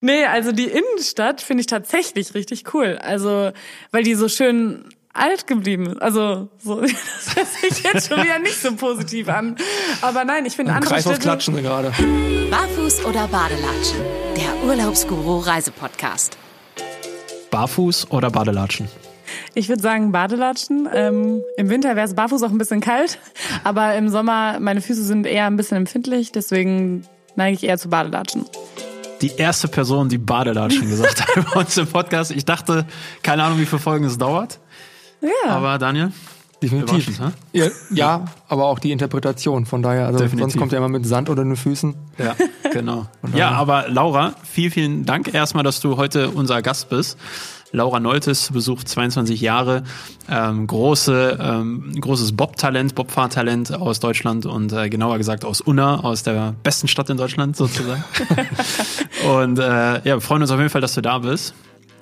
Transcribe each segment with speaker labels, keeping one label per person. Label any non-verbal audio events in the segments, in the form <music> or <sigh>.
Speaker 1: Nee, also die Innenstadt finde ich tatsächlich richtig cool. Also, weil die so schön alt geblieben ist. Also, so, <laughs> das hört sich jetzt schon wieder nicht so positiv an. Aber nein, ich finde andere
Speaker 2: Kreis aus
Speaker 1: Städte...
Speaker 2: Klatschen gerade.
Speaker 3: Barfuß oder Badelatschen? Der Urlaubsguru Reisepodcast.
Speaker 2: Barfuß oder Badelatschen?
Speaker 1: Ich würde sagen Badelatschen. Ähm, Im Winter wäre es barfuß auch ein bisschen kalt, aber im Sommer, meine Füße sind eher ein bisschen empfindlich, deswegen neige ich eher zu Badelatschen.
Speaker 2: Die erste Person, die Badelatschen gesagt hat bei uns im Podcast. Ich dachte, keine Ahnung, wie viele Folgen es dauert.
Speaker 1: Ja.
Speaker 2: Aber Daniel,
Speaker 4: Definitiv. Ja, ja, aber auch die Interpretation. Von daher, also
Speaker 2: Definitiv.
Speaker 4: sonst kommt ja immer mit Sand unter den Füßen.
Speaker 2: Ja, genau. <laughs> Ja, aber Laura, vielen, vielen Dank erstmal, dass du heute unser Gast bist. Laura Noltes besucht 22 Jahre, ähm, große, ähm, großes Bob-Talent, Bobfahrtalent aus Deutschland und äh, genauer gesagt aus Unna, aus der besten Stadt in Deutschland sozusagen. <laughs> und äh, ja, wir freuen uns auf jeden Fall, dass du da bist.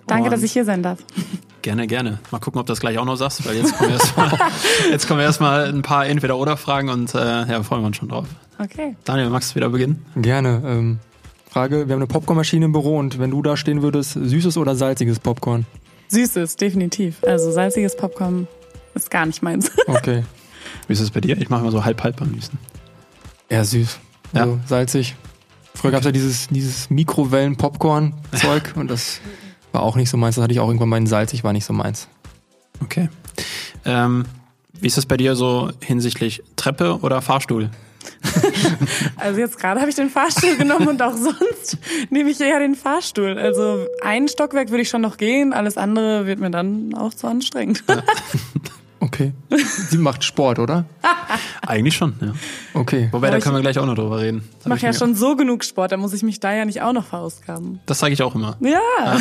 Speaker 1: Danke,
Speaker 2: Und
Speaker 1: dass ich hier sein darf. <laughs>
Speaker 2: Gerne, gerne. Mal gucken, ob du das gleich auch noch sagst, weil jetzt kommen erstmal <laughs> jetzt kommen erstmal ein paar Entweder-Oder-Fragen und äh, ja, freuen wir uns schon drauf.
Speaker 1: Okay.
Speaker 2: Daniel, magst du wieder beginnen?
Speaker 4: Gerne. Ähm, Frage, wir haben eine Popcornmaschine im Büro und wenn du da stehen würdest, süßes oder salziges Popcorn?
Speaker 1: Süßes, definitiv. Also salziges Popcorn ist gar nicht meins. <laughs>
Speaker 4: Okay.
Speaker 2: Wie ist es bei dir? Ich mache immer so halb-halb am liebsten.
Speaker 4: Eher süß.
Speaker 2: Ja.
Speaker 4: Also salzig. Früher gab es ja dieses, dieses Mikrowellen-Popcorn-Zeug und das war auch nicht so meins. Das hatte ich auch irgendwann mal in salzig, war nicht so meins.
Speaker 2: Okay. Ähm, wie ist es bei dir so hinsichtlich Treppe oder Fahrstuhl? <laughs>
Speaker 1: Also jetzt gerade habe ich den Fahrstuhl genommen und auch sonst nehme ich eher den Fahrstuhl. Also ein Stockwerk würde ich schon noch gehen, alles andere wird mir dann auch zu anstrengend.
Speaker 4: Okay. Sie macht Sport, oder? <laughs>
Speaker 2: Eigentlich schon, ja.
Speaker 4: Okay.
Speaker 2: Wobei,
Speaker 1: Aber
Speaker 2: da können wir gleich auch noch drüber reden. Das
Speaker 1: Ich mache ja schon so genug Sport, da muss ich mich da ja nicht auch noch verausgaben.
Speaker 2: Das sage ich auch immer.
Speaker 1: Ja. <laughs>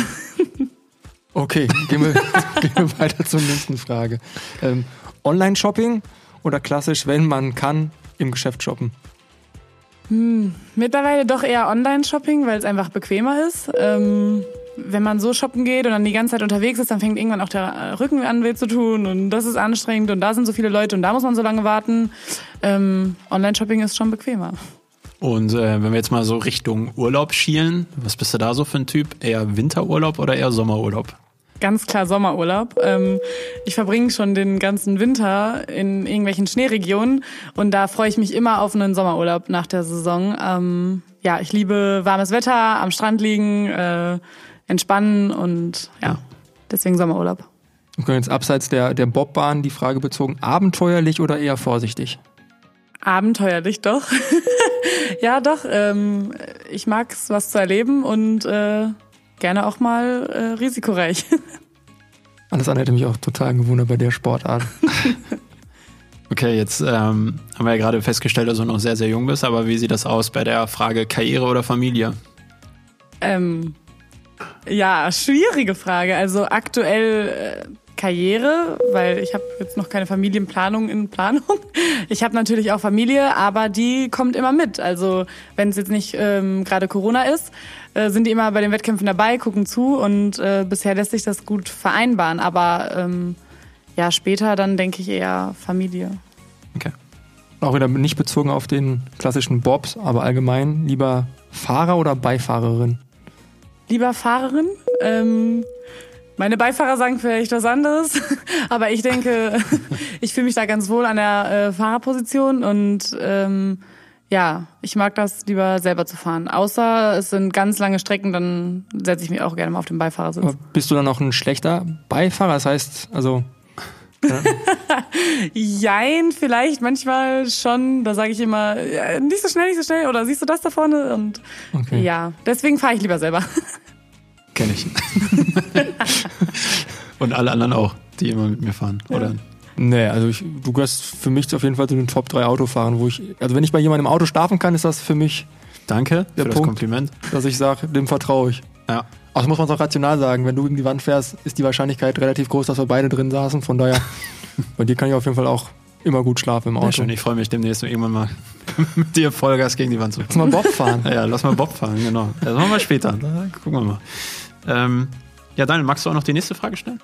Speaker 4: Okay, gehen wir, gehen wir weiter zur nächsten Frage. Ähm, Online-Shopping oder klassisch, wenn man kann, im Geschäft shoppen?
Speaker 1: Mittlerweile doch eher Online-Shopping, weil es einfach bequemer ist. Ähm, wenn man so shoppen geht und dann die ganze Zeit unterwegs ist, dann fängt irgendwann auch der Rücken an weh zu tun und das ist anstrengend und da sind so viele Leute und da muss man so lange warten. Ähm, Online-Shopping ist schon bequemer.
Speaker 2: Und äh, wenn wir jetzt mal so Richtung Urlaub schielen, was bist du da so für ein Typ? Eher Winterurlaub oder eher Sommerurlaub?
Speaker 1: Ganz klar Sommerurlaub. Ähm, ich verbringe schon den ganzen Winter in irgendwelchen Schneeregionen und da freue ich mich immer auf einen Sommerurlaub nach der Saison. Ähm, ja, ich liebe warmes Wetter, am Strand liegen, äh, entspannen und ja, deswegen Sommerurlaub.
Speaker 4: Wir können jetzt abseits der, der Bobbahn die Frage bezogen, abenteuerlich oder eher vorsichtig?
Speaker 1: Abenteuerlich doch. <laughs> ja, doch. Ähm, ich mag es, was zu erleben und äh, gerne auch mal äh, risikoreich. <laughs>
Speaker 4: Alles andere hätte mich auch total gewundert bei der Sportart. <laughs>
Speaker 2: Okay, jetzt ähm, haben wir ja gerade festgestellt, dass du noch sehr, sehr jung bist, aber wie sieht das aus bei der Frage Karriere oder Familie?
Speaker 1: Ähm, ja, schwierige Frage. Also aktuell äh, Karriere, weil ich habe jetzt noch keine Familienplanung in Planung. <laughs> Ich habe natürlich auch Familie, aber die kommt immer mit. Also wenn es jetzt nicht ähm, gerade Corona ist, äh, sind die immer bei den Wettkämpfen dabei, gucken zu und äh, bisher lässt sich das gut vereinbaren. Aber ähm, ja, später dann denke ich eher Familie.
Speaker 2: Okay.
Speaker 4: Auch wieder nicht bezogen auf den klassischen Bobs, aber allgemein lieber Fahrer oder Beifahrerin?
Speaker 1: Lieber Fahrerin. Ähm, meine Beifahrer sagen vielleicht was anderes, <laughs> aber ich denke, <laughs> ich fühle mich da ganz wohl an der äh, Fahrerposition und ähm, ja, ich mag das lieber selber zu fahren. Außer es sind ganz lange Strecken, dann setze ich mich auch gerne mal auf den Beifahrersitz.
Speaker 4: Aber bist du dann auch ein schlechter Beifahrer? Das heißt, also <laughs>
Speaker 1: Jein, vielleicht manchmal schon. Da sage ich immer, ja, nicht so schnell, nicht so schnell. Oder siehst du das da vorne? Und
Speaker 4: Okay.
Speaker 1: ja, deswegen fahre ich lieber selber.
Speaker 2: Kenne ich. <laughs> Und alle anderen auch, die immer mit mir fahren, oder?
Speaker 4: Nee, also ich, du gehörst für mich auf jeden Fall zu den Top 3 Autofahrern, wo ich, also wenn ich bei jemandem im Auto schlafen kann, ist das für mich,
Speaker 2: Danke
Speaker 4: Der
Speaker 2: für das
Speaker 4: Punkt.
Speaker 2: Kompliment.
Speaker 4: dass ich sage, dem vertraue ich.
Speaker 2: Ja.
Speaker 4: Auch das muss man auch rational sagen, wenn du gegen die Wand fährst, ist die Wahrscheinlichkeit relativ groß, dass wir beide drin saßen. Von daher, <laughs> bei dir kann ich auf jeden Fall auch immer gut schlafen im
Speaker 2: Sehr
Speaker 4: Auto.
Speaker 2: schön, ich freue mich demnächst irgendwann mal <laughs> mit dir Vollgas gegen die Wand zu
Speaker 4: Lass
Speaker 2: fahren.
Speaker 4: mal Bob fahren.
Speaker 2: Ja, lass mal Bob fahren, genau. Das machen wir später. Da gucken wir mal. Ähm, ja, Daniel, magst du auch noch die nächste Frage stellen?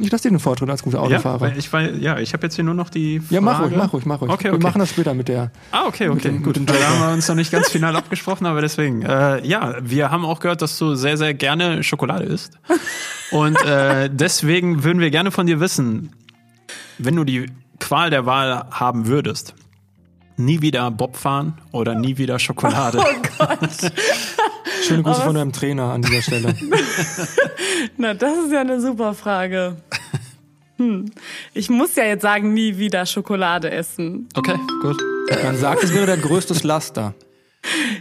Speaker 4: Ich lasse dir den Vortritt als guter Autofahrer.
Speaker 2: Ja, ich, weil, ja, ich habe jetzt hier nur noch die Frage.
Speaker 4: Ja, mach ruhig, mach ruhig, mach ruhig.
Speaker 2: Okay,
Speaker 4: Wir
Speaker 2: okay.
Speaker 4: machen das später mit der.
Speaker 2: Ah, okay, okay,
Speaker 4: dem-
Speaker 2: gut. Da haben wir uns noch nicht ganz final <laughs> abgesprochen, aber deswegen. Äh, ja, wir haben auch gehört, dass du sehr, sehr gerne Schokolade isst. Und äh, <laughs> deswegen würden wir gerne von dir wissen, wenn du die Qual der Wahl haben würdest, nie wieder Bob fahren oder nie wieder Schokolade. <laughs>
Speaker 4: Schöne Grüße von deinem Trainer an dieser Stelle. <laughs>
Speaker 1: Na, das ist ja eine super Frage. Hm. Ich muss ja jetzt sagen, nie wieder Schokolade essen.
Speaker 2: Okay, gut.
Speaker 4: Man sagt, es wäre der größte Laster.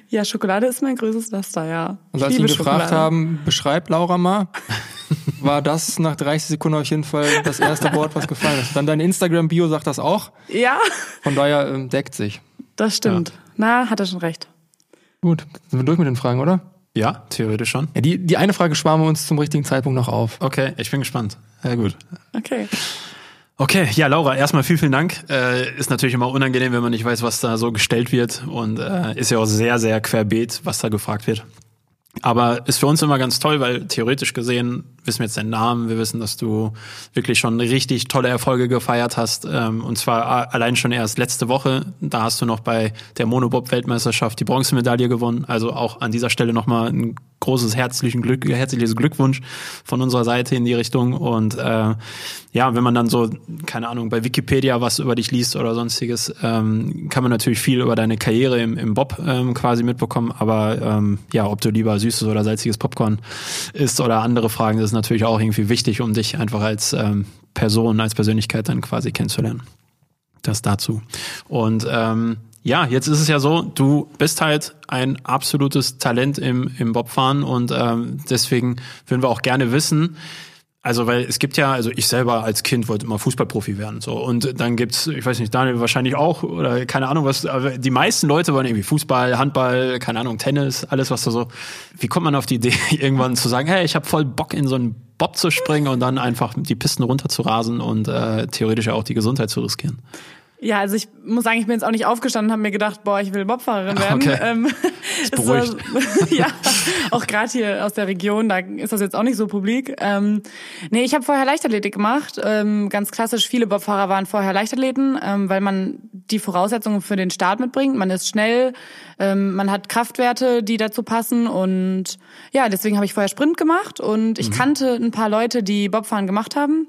Speaker 1: Ja, Schokolade ist mein größtes Laster, ja.
Speaker 4: Und als wir
Speaker 1: liebe
Speaker 4: gefragt
Speaker 1: Schokolade.
Speaker 4: haben, beschreib Laura mal, war das nach 30 Sekunden auf jeden Fall das erste Wort, was gefallen ist. Dann dein Instagram-Bio sagt das auch.
Speaker 1: Ja,
Speaker 4: Von daher ähm, deckt sich.
Speaker 1: das stimmt. Na, hat er schon recht.
Speaker 4: Gut, sind wir durch mit den Fragen, oder?
Speaker 2: Ja, theoretisch schon.
Speaker 4: Ja, die, die eine Frage sparen wir uns zum richtigen Zeitpunkt noch auf.
Speaker 2: Okay, ich bin gespannt. Ja, gut.
Speaker 1: Okay.
Speaker 2: Okay, ja, Laura, erstmal vielen, vielen Dank. Äh, ist natürlich immer unangenehm, wenn man nicht weiß, was da so gestellt wird. Und äh, ist ja auch sehr, sehr querbeet, was da gefragt wird. Aber ist für uns immer ganz toll, weil theoretisch gesehen wissen jetzt deinen Namen, wir wissen, dass du wirklich schon richtig tolle Erfolge gefeiert hast. Ähm, und zwar allein schon erst letzte Woche. Da hast du noch bei der Monobob-Weltmeisterschaft die Bronzemedaille gewonnen. Also auch an dieser Stelle nochmal ein großes herzlichen Glück, herzliches Glückwunsch von unserer Seite in die Richtung. Und äh, ja, wenn man dann so, keine Ahnung, bei Wikipedia was über dich liest oder sonstiges, ähm, kann man natürlich viel über deine Karriere im, im Bob ähm, quasi mitbekommen. Aber ähm, ja, ob du lieber süßes oder salziges Popcorn isst oder andere Fragen, das ist natürlich auch irgendwie wichtig, um dich einfach als ähm, Person, als Persönlichkeit dann quasi kennenzulernen. Das dazu. Und ähm, ja, jetzt ist es ja so, du bist halt ein absolutes Talent im, im Bobfahren und ähm, deswegen würden wir auch gerne wissen, also weil es gibt ja, also ich selber als Kind wollte immer Fußballprofi werden so und dann gibt's, ich weiß nicht, Daniel wahrscheinlich auch oder keine Ahnung was, aber die meisten Leute wollen irgendwie Fußball, Handball, keine Ahnung, Tennis, alles was da so. Wie kommt man auf die Idee <laughs> irgendwann zu sagen, hey, ich habe voll Bock in so einen Bob zu springen und dann einfach die Pisten runter zu rasen und äh, theoretisch ja auch die Gesundheit zu riskieren?
Speaker 1: Ja, also ich muss sagen, ich bin jetzt auch nicht aufgestanden und habe mir gedacht, boah, ich will Bobfahrerin werden.
Speaker 2: Okay.
Speaker 1: Ähm, <laughs>
Speaker 2: beruhigt.
Speaker 1: war- <laughs> ja, auch gerade hier aus der Region, da ist das jetzt auch nicht so publik. Ähm, nee, ich habe vorher Leichtathletik gemacht. Ähm, ganz klassisch, viele Bobfahrer waren vorher Leichtathleten, ähm, weil man die Voraussetzungen für den Start mitbringt. Man ist schnell, ähm, man hat Kraftwerte, die dazu passen und ja, deswegen habe ich vorher Sprint gemacht und ich kannte ein paar Leute, die Bobfahren gemacht haben.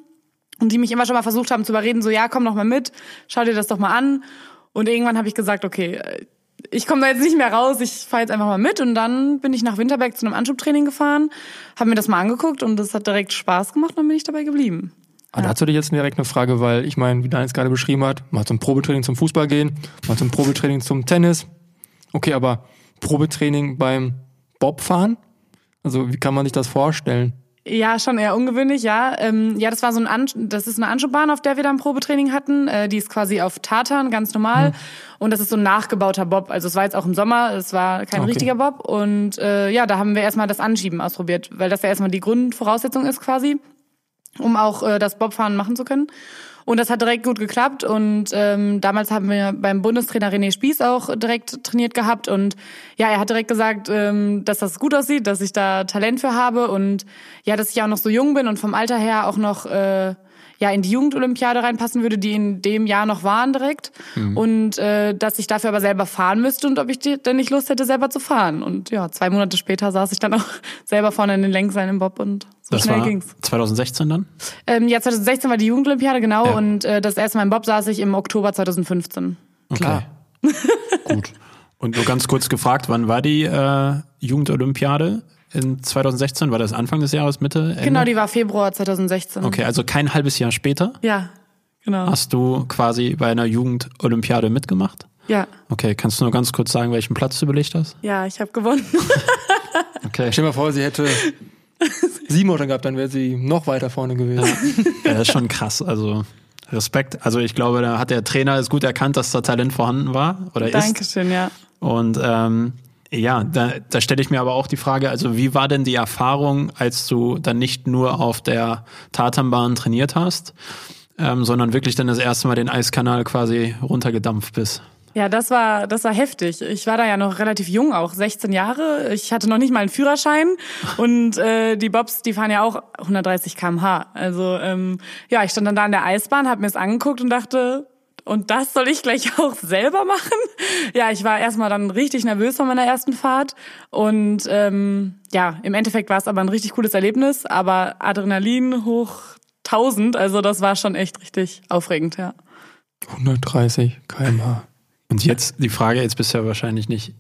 Speaker 1: Und die mich immer schon mal versucht haben zu überreden, so ja, komm doch mal mit, schau dir das doch mal an. Und irgendwann habe ich gesagt, okay, äh, ich komme da jetzt nicht mehr raus, ich fahre jetzt einfach mal mit. Und dann bin ich nach Winterberg zu einem Anschubtraining gefahren, habe mir das mal angeguckt und das hat direkt Spaß gemacht und dann bin ich dabei geblieben.
Speaker 4: Aber dazu hätte ich jetzt direkt eine Frage, weil ich meine, wie Daniel gerade beschrieben hat, mal zum Probetraining zum Fußball gehen, mal zum Probetraining zum Tennis. Okay, aber Probetraining beim Bobfahren? Also wie kann man sich das vorstellen?
Speaker 1: Ja, schon eher ungewöhnlich, ja. Ähm, ja, das war so ein An das ist eine Anschubahn, auf der wir da ein Probetraining hatten. Äh, die ist quasi auf Tartan, ganz normal. Und das ist so ein nachgebauter Bob. Also es war jetzt auch im Sommer, es war kein
Speaker 4: Okay.
Speaker 1: richtiger Bob. Und äh, ja, da haben wir erstmal das Anschieben ausprobiert, weil das ja erstmal die Grundvoraussetzung ist quasi, um auch äh, das Bobfahren machen zu können. Und das hat direkt gut geklappt. Und ähm, damals haben wir beim Bundestrainer René Spieß auch direkt trainiert gehabt. Und ja, er hat direkt gesagt, ähm, dass das gut aussieht, dass ich da Talent für habe und ja, dass ich auch noch so jung bin und vom Alter her auch noch äh, ja in die Jugendolympiade reinpassen würde, die in dem Jahr noch waren direkt. Und äh, dass ich dafür aber selber fahren müsste und ob ich die- denn nicht Lust hätte, selber zu fahren. Und ja, zwei Monate später saß ich dann auch <laughs> selber vorne in den Lenkseilen im Bob und so
Speaker 2: Das
Speaker 1: schnell
Speaker 2: war
Speaker 1: ging's.
Speaker 2: 2016 dann?
Speaker 1: Ähm, ja, 2016 war die Jugendolympiade, genau.
Speaker 2: Ja.
Speaker 1: Und äh, das erste Mal im Bob saß ich im Oktober 2015.
Speaker 2: Okay. Gut. Und nur ganz kurz gefragt, wann war die äh, Jugendolympiade in 2016? War das Anfang des Jahres, Mitte? Ende?
Speaker 1: Genau, die war Februar 2016.
Speaker 2: Okay, also kein halbes Jahr später
Speaker 1: Ja, genau.
Speaker 2: hast du quasi bei einer Jugendolympiade mitgemacht?
Speaker 1: Ja,
Speaker 2: Okay, kannst du nur ganz kurz sagen, welchen Platz du belegt hast?
Speaker 1: ja, ich habe gewonnen. <laughs>
Speaker 2: Okay.
Speaker 4: Stell dir mal vor, sie hätte sieben Motor gehabt, dann wäre sie noch weiter vorne gewesen.
Speaker 2: Ja, das ist schon krass. Also Respekt. Also ich glaube, da hat der Trainer es gut erkannt, dass da Talent vorhanden war oder ist.
Speaker 1: Dankeschön, ja.
Speaker 2: Und ähm, ja, da, da stelle ich mir aber auch die Frage, also wie war denn die Erfahrung, als du dann nicht nur auf der Tatanbahn trainiert hast, ähm, sondern wirklich dann das erste Mal den Eiskanal quasi runtergedampft bist?
Speaker 1: Ja, das war, das war heftig. Ich war da ja noch relativ jung, auch 16 Jahre. Ich hatte noch nicht mal einen Führerschein und äh, die Bobs, die fahren ja auch 130 km/h. Also ähm, ja, ich stand dann da in der Eisbahn, habe mir es angeguckt und dachte, und das soll ich gleich <laughs> auch selber machen? Ja, ich war erstmal dann richtig nervös von meiner ersten Fahrt. Und ähm, ja, im Endeffekt war es aber ein richtig cooles Erlebnis, aber Adrenalin hoch 1000, also das war schon echt richtig aufregend, ja.
Speaker 4: 130 km/h.
Speaker 2: Und jetzt die Frage, jetzt bist du ja wahrscheinlich nicht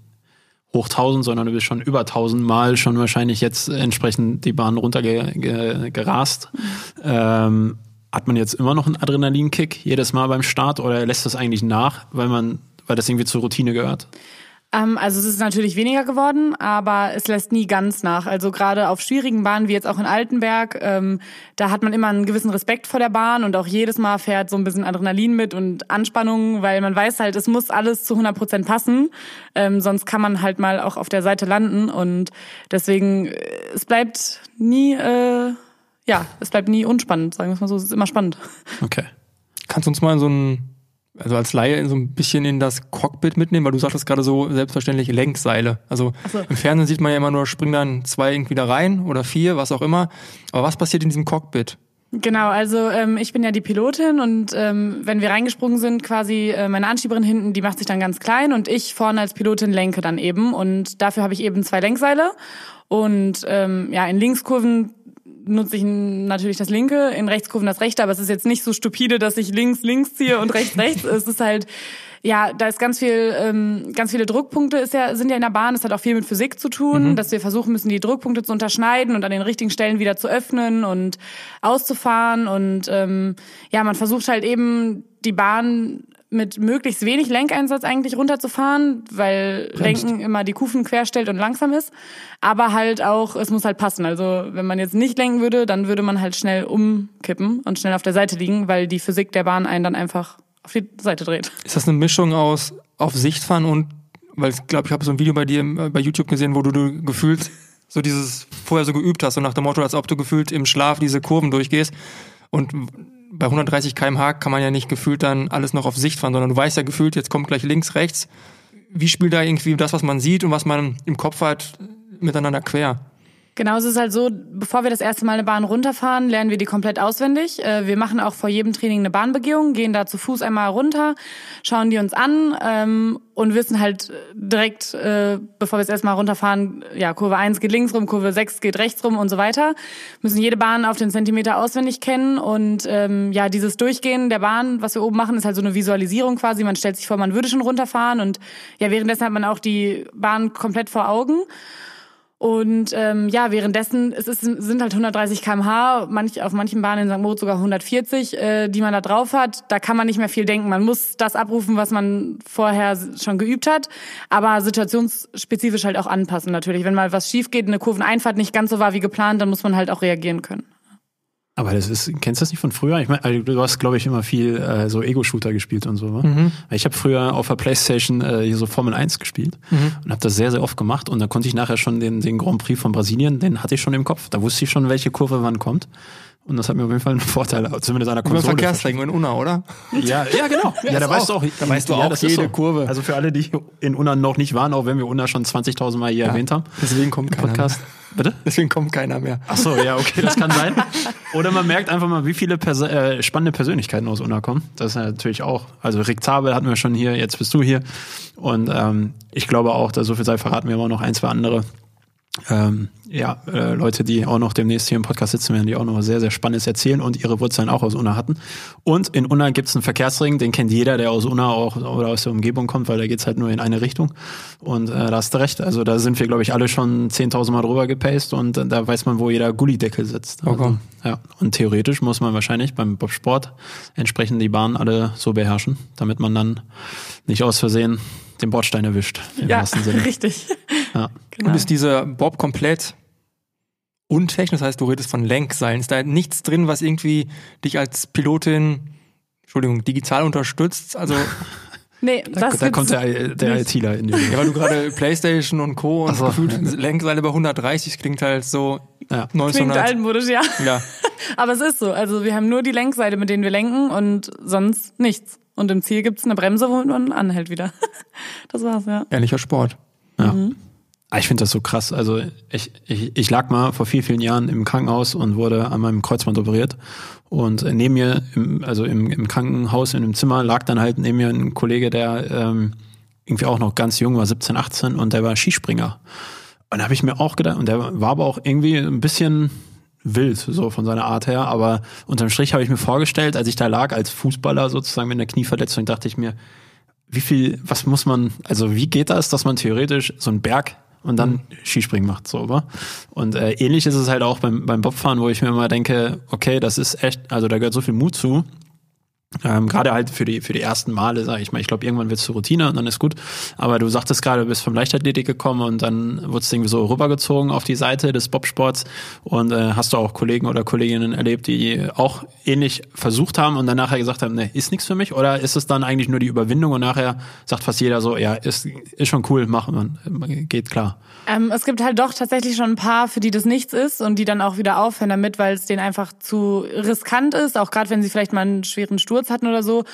Speaker 2: hoch 1000, sondern du bist schon über 1000 Mal schon wahrscheinlich jetzt entsprechend die Bahn runtergerast. Mhm. Ähm, hat man jetzt immer noch einen Adrenalinkick jedes Mal beim Start oder lässt das eigentlich nach, weil man, weil das irgendwie zur Routine gehört?
Speaker 1: Ähm, also es ist natürlich weniger geworden, aber es lässt nie ganz nach. Also gerade auf schwierigen Bahnen wie jetzt auch in Altenberg, ähm, da hat man immer einen gewissen Respekt vor der Bahn und auch jedes Mal fährt so ein bisschen Adrenalin mit und Anspannung, weil man weiß halt, es muss alles zu 100 Prozent passen, ähm, sonst kann man halt mal auch auf der Seite landen und deswegen äh, es bleibt nie, äh, ja, es bleibt nie unspannend, sagen wir es mal so, es ist immer spannend.
Speaker 2: Okay.
Speaker 4: Kannst du uns mal so ein also als Laie so ein bisschen in das Cockpit mitnehmen, weil du sagtest gerade so selbstverständlich Lenkseile. Also so. im Fernsehen sieht man ja immer nur, springen dann zwei irgendwie da rein oder vier, was auch immer. Aber was passiert in diesem Cockpit?
Speaker 1: Genau, also ähm, ich bin ja die Pilotin und ähm, wenn wir reingesprungen sind, quasi äh, meine Anschieberin hinten, die macht sich dann ganz klein und ich vorne als Pilotin lenke dann eben und dafür habe ich eben zwei Lenkseile und ähm, ja in Linkskurven nutze ich natürlich das linke, in Rechtskurven das rechte, aber es ist jetzt nicht so stupide, dass ich links links ziehe und rechts <laughs> rechts. Es ist halt ja, da ist ganz viel, ähm, ganz viele Druckpunkte ist ja, sind ja in der Bahn. Das hat auch viel mit Physik zu tun, mhm. dass wir versuchen müssen, die Druckpunkte zu unterscheiden und an den richtigen Stellen wieder zu öffnen und auszufahren. Und ähm, ja, man versucht halt eben die Bahn mit möglichst wenig Lenkeinsatz eigentlich runterzufahren, weil Bremst. Lenken immer die Kufen querstellt und langsam ist. Aber halt auch, es muss halt passen. Also wenn man jetzt nicht lenken würde, dann würde man halt schnell umkippen und schnell auf der Seite liegen, weil die Physik der Bahn einen dann einfach auf die Seite dreht.
Speaker 4: Ist das eine Mischung aus auf Sicht fahren und, weil ich glaube, ich habe so ein Video bei dir äh, bei YouTube gesehen, wo du, du gefühlt so dieses vorher so geübt hast, so nach dem Motto, als ob du gefühlt im Schlaf diese Kurven durchgehst und bei 130 km/h kann man ja nicht gefühlt dann alles noch auf Sicht fahren, sondern du weißt ja gefühlt, jetzt kommt gleich links, rechts. Wie spielt da irgendwie das, was man sieht und was man im Kopf hat, miteinander quer?
Speaker 1: Genau, es ist halt so, bevor wir das erste Mal eine Bahn runterfahren, lernen wir die komplett auswendig. Äh, wir machen auch vor jedem Training eine Bahnbegehung, gehen da zu Fuß einmal runter, schauen die uns an ähm, und wissen halt direkt, äh, bevor wir das erste Mal runterfahren, ja, Kurve 1 geht links rum, Kurve 6 geht rechts rum und so weiter. Müssen jede Bahn auf den Zentimeter auswendig kennen und ähm, ja, dieses Durchgehen der Bahn, was wir oben machen, ist halt so eine Visualisierung quasi. Man stellt sich vor, man würde schon runterfahren und ja, währenddessen hat man auch die Bahn komplett vor Augen. Und ähm, ja, währenddessen es ist, sind halt 130 km/h, manch, auf manchen Bahnen in St. Moritz sogar 140, äh, die man da drauf hat. Da kann man nicht mehr viel denken. Man muss das abrufen, was man vorher schon geübt hat, aber situationsspezifisch halt auch anpassen natürlich. Wenn mal was schief geht, eine Kurveneinfahrt nicht ganz so war wie geplant, dann muss man halt auch reagieren können.
Speaker 2: Aber das ist, kennst du das nicht von früher? Ich meine, also du hast, glaube ich, immer viel äh, so Ego-Shooter gespielt und so. Ne? Mhm. Ich habe früher auf der Playstation äh, hier so Formel 1 gespielt mhm. und habe das sehr, sehr oft gemacht. Und da konnte ich nachher schon den, den Grand Prix von Brasilien, den hatte ich schon im Kopf. Da wusste ich schon, welche Kurve wann kommt. Und das hat mir auf jeden Fall einen <laughs> Vorteil, zumindest an der Konsole.
Speaker 4: Über Verkehrsregeln in Unna, oder?
Speaker 2: Ja, ja genau. Ja, ja da weißt auch, du auch,
Speaker 4: da weißt du auch jede so. Kurve.
Speaker 2: Also für alle, die in Unna noch nicht waren, auch wenn wir Unna schon 20.000 Mal hier ja, erwähnt haben.
Speaker 4: Deswegen kommt keiner Podcast.
Speaker 2: Mehr. Bitte?
Speaker 4: Deswegen kommt keiner mehr.
Speaker 2: Ach so, ja, okay, das kann sein. Oder man merkt einfach mal, wie viele Pers äh, spannende Persönlichkeiten aus Unna kommen. Das ist natürlich auch. Also Rick Zabel hatten wir schon hier, jetzt bist du hier. Und ähm, ich glaube auch, dass so viel sei verraten wir immer noch ein, zwei andere ähm, ja, äh, Leute, die auch noch demnächst hier im Podcast sitzen werden, die auch noch sehr, sehr Spannendes erzählen und ihre Wurzeln auch aus Unna hatten. Und in Unna gibt's einen Verkehrsring, den kennt jeder, der aus Unna auch oder aus der Umgebung kommt, weil da geht's halt nur in eine Richtung. Und äh, da hast du recht. Also da sind wir, glaube ich, alle schon 10.000 Mal drüber gepaced und äh, da weiß man, wo jeder Gullideckel sitzt. Also, okay. ja. Und theoretisch muss man wahrscheinlich beim Bobsport entsprechend die Bahn alle so beherrschen, damit man dann nicht aus Versehen den Bordstein erwischt.
Speaker 1: Im ja, Sinne. richtig.
Speaker 4: Ja. <laughs> Genau. Und ist dieser Bob komplett untechnisch? Das heißt, du redest von Lenkseilen. Ist da nichts drin, was irgendwie dich als Pilotin, Entschuldigung, digital unterstützt? Also <laughs>
Speaker 1: Nee,
Speaker 2: da, das da kommt der, der ITler in die
Speaker 4: Ja, weil du gerade <laughs> Playstation und Co. und so. gefühlt Lenkseile bei 130 klingt halt so
Speaker 1: ja. 1900. Klingt altmodisch, ja.
Speaker 4: ja.
Speaker 1: Aber es ist so. Also wir haben nur die Lenkseile, mit denen wir lenken und sonst nichts. Und im Ziel gibt's eine Bremse, womit man anhält wieder. <laughs> das war's, ja.
Speaker 4: Ehrlicher Sport.
Speaker 2: Ja. Mhm. Ich finde das so krass. Also ich, ich, ich lag mal vor vielen, vielen Jahren im Krankenhaus und wurde an meinem Kreuzband operiert. Und neben mir, im, also im, im Krankenhaus, in einem Zimmer, lag dann halt neben mir ein Kollege, der ähm, irgendwie auch noch ganz jung war, 17, 18, und der war Skispringer. Und da habe ich mir auch gedacht, und der war aber auch irgendwie ein bisschen wild, so von seiner Art her. Aber unterm Strich habe ich mir vorgestellt, als ich da lag als Fußballer sozusagen mit einer Knieverletzung, dachte ich mir, wie viel, was muss man, also wie geht das, dass man theoretisch so einen Berg und dann mhm. Skispringen macht, so, oder? Und äh, ähnlich ist es halt auch beim, beim Bobfahren, wo ich mir immer denke, okay, das ist echt, also da gehört so viel Mut zu, ähm, gerade halt für die für die ersten Male, sage ich mal. Ich glaube, irgendwann wird es zur Routine und dann ist gut. Aber du sagtest gerade, du bist vom Leichtathletik gekommen und dann wurdest du irgendwie so rübergezogen auf die Seite des Bobsports und äh, hast du auch Kollegen oder Kolleginnen erlebt, die auch ähnlich versucht haben und dann nachher gesagt haben, ne, ist nichts für mich? Oder ist es dann eigentlich nur die Überwindung und nachher sagt fast jeder so, ja, ist, ist schon cool, machen man, geht klar.
Speaker 1: Ähm, es gibt halt doch tatsächlich schon ein paar, für die das nichts ist und die dann auch wieder aufhören damit, weil es denen einfach zu riskant ist, auch gerade wenn sie vielleicht mal einen schweren Sturz Sturz hatten oder so.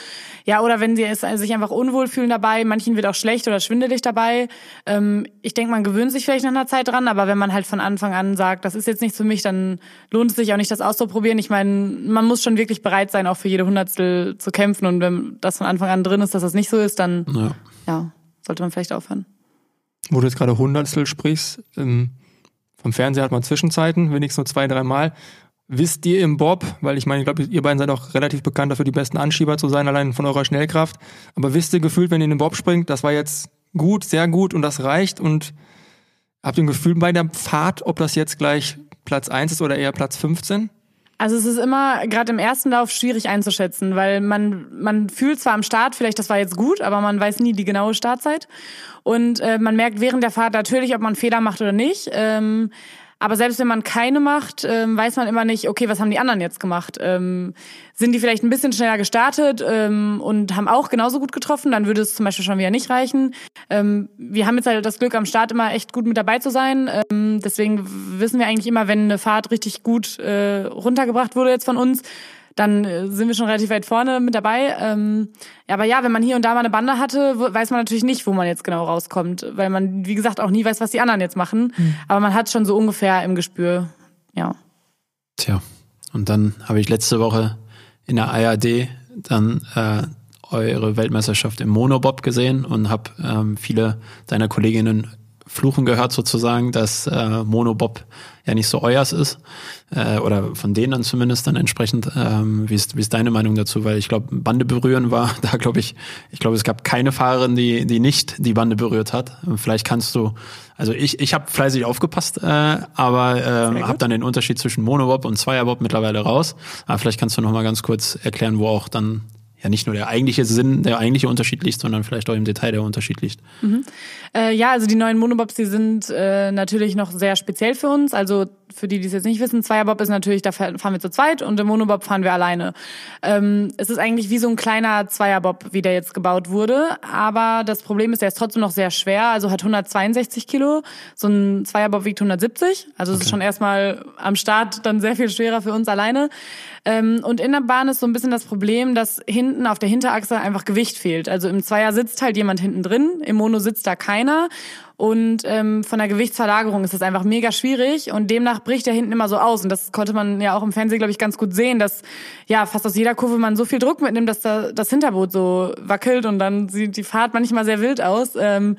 Speaker 1: Ja, oder wenn sie sich einfach unwohl fühlen dabei, manchen wird auch schlecht oder schwindelig dabei. Ähm, ich denke, man gewöhnt sich vielleicht nach einer Zeit dran, aber wenn man halt von Anfang an sagt, das ist jetzt nichts für mich, dann lohnt es sich auch nicht, das auszuprobieren. Ich meine, man muss schon wirklich bereit sein, auch für jede Hundertstel zu kämpfen. Und wenn das von Anfang an drin ist, dass das nicht so ist, dann ja, ja sollte man vielleicht aufhören.
Speaker 4: Wo du jetzt gerade Hundertstel sprichst, ähm, vom Fernseher hat man Zwischenzeiten, wenigstens nur zwei, dreimal. Wisst ihr im Bob, weil ich meine, ich glaube, ihr beiden seid auch relativ bekannt dafür, die besten Anschieber zu sein, allein von eurer Schnellkraft. Aber wisst ihr gefühlt, wenn ihr in den Bob springt, das war jetzt gut, sehr gut und das reicht und habt ihr ein Gefühl bei der Fahrt, ob das jetzt gleich Platz 1 ist oder eher Platz 15?
Speaker 1: Also es ist immer gerade im ersten Lauf schwierig einzuschätzen, weil man man fühlt zwar am Start vielleicht, das war jetzt gut, aber man weiß nie die genaue Startzeit und äh, man merkt während der Fahrt natürlich, ob man Fehler macht oder nicht. Ähm, aber selbst wenn man keine macht, ähm, weiß man immer nicht, okay, was haben die anderen jetzt gemacht? Ähm, sind die vielleicht ein bisschen schneller gestartet ähm, und haben auch genauso gut getroffen? Dann würde es zum Beispiel schon wieder nicht reichen. Ähm, wir haben jetzt halt das Glück, am Start immer echt gut mit dabei zu sein. Ähm, deswegen wissen wir eigentlich immer, wenn eine Fahrt richtig gut äh, runtergebracht wurde jetzt von uns, dann äh, sind wir schon relativ weit vorne mit dabei. Ähm, aber ja, wenn man hier und da mal eine Bande hatte, weiß man natürlich nicht, wo man jetzt genau rauskommt, weil man, wie gesagt, auch nie weiß, was die anderen jetzt machen. Mhm. Aber man hat schon so ungefähr im Gespür, ja.
Speaker 2: Tja, und dann habe ich letzte Woche in der ARD dann äh, eure Weltmeisterschaft im Monobob gesehen und habe ähm, viele deiner Kolleginnen fluchen gehört sozusagen, dass äh, Monobob ja nicht so euers ist äh, oder von denen dann zumindest dann entsprechend. Ähm, wie, ist, wie ist deine Meinung dazu? Weil ich glaube, Bande berühren war <laughs> da, glaube ich, ich glaube, es gab keine Fahrerin, die, die nicht die Bande berührt hat. Vielleicht kannst du, also ich, ich habe fleißig aufgepasst, äh, aber äh, habe dann den Unterschied zwischen Monobob und Zweierbob mittlerweile raus. Aber vielleicht kannst du noch mal ganz kurz erklären, wo auch dann ja nicht nur der eigentliche Sinn, der eigentliche Unterschied liegt, sondern vielleicht auch im Detail der Unterschied liegt.
Speaker 1: Mhm. Äh, ja, also die neuen Monobobs, die sind äh, natürlich noch sehr speziell für uns. Also für die, die es jetzt nicht wissen, Zweierbob ist natürlich, da fahren wir zu zweit und im Monobob fahren wir alleine. Ähm, es ist eigentlich wie so ein kleiner Zweierbob, wie der jetzt gebaut wurde. Aber das Problem ist, der ist trotzdem noch sehr schwer, also hat 162 Kilo. So ein Zweierbob wiegt 170. Also es okay. ist schon erstmal am Start dann sehr viel schwerer für uns alleine. Ähm, und in der Bahn ist so ein bisschen das Problem, dass hinten auf der Hinterachse einfach Gewicht fehlt. Also im Zweier sitzt halt jemand hinten drin, im Mono sitzt da keiner. Und ähm, von der Gewichtsverlagerung ist das einfach mega schwierig und demnach bricht er hinten immer so aus. Und das konnte man ja auch im Fernsehen, glaube ich, ganz gut sehen, dass ja fast aus jeder Kurve man so viel Druck mitnimmt, dass da das Hinterboot so wackelt und dann sieht die Fahrt manchmal sehr wild aus. Ähm,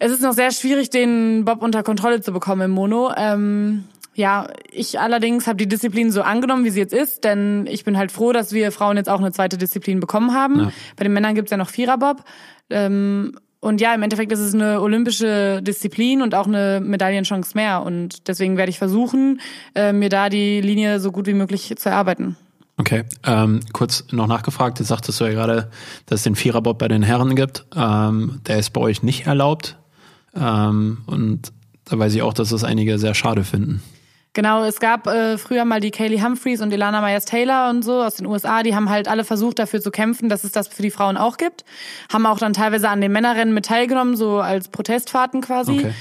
Speaker 1: es ist noch sehr schwierig, den Bob unter Kontrolle zu bekommen im Mono. Ähm, ja, ich allerdings habe die Disziplin so angenommen, wie sie jetzt ist, denn ich bin halt froh, dass wir Frauen jetzt auch eine zweite Disziplin bekommen haben. Ja. Bei den Männern gibt's ja noch Viererbob. Ähm, und ja, im Endeffekt ist es eine olympische Disziplin und auch eine Medaillenchance mehr. Und deswegen werde ich versuchen, äh, mir da die Linie so gut wie möglich zu erarbeiten.
Speaker 2: Okay, ähm, kurz noch nachgefragt, jetzt sagtest du ja gerade, dass es den Viererbob bei den Herren gibt. Ähm, der ist bei euch nicht erlaubt. Ähm, und da weiß ich auch, dass das einige sehr schade finden.
Speaker 1: Genau, es gab äh, früher mal die Kaylee Humphreys und Ilana Myers Taylor und so aus den USA, die haben halt alle versucht dafür zu kämpfen, dass es das für die Frauen auch gibt. Haben auch dann teilweise an den Männerrennen mit teilgenommen, so als Protestfahrten quasi. Okay.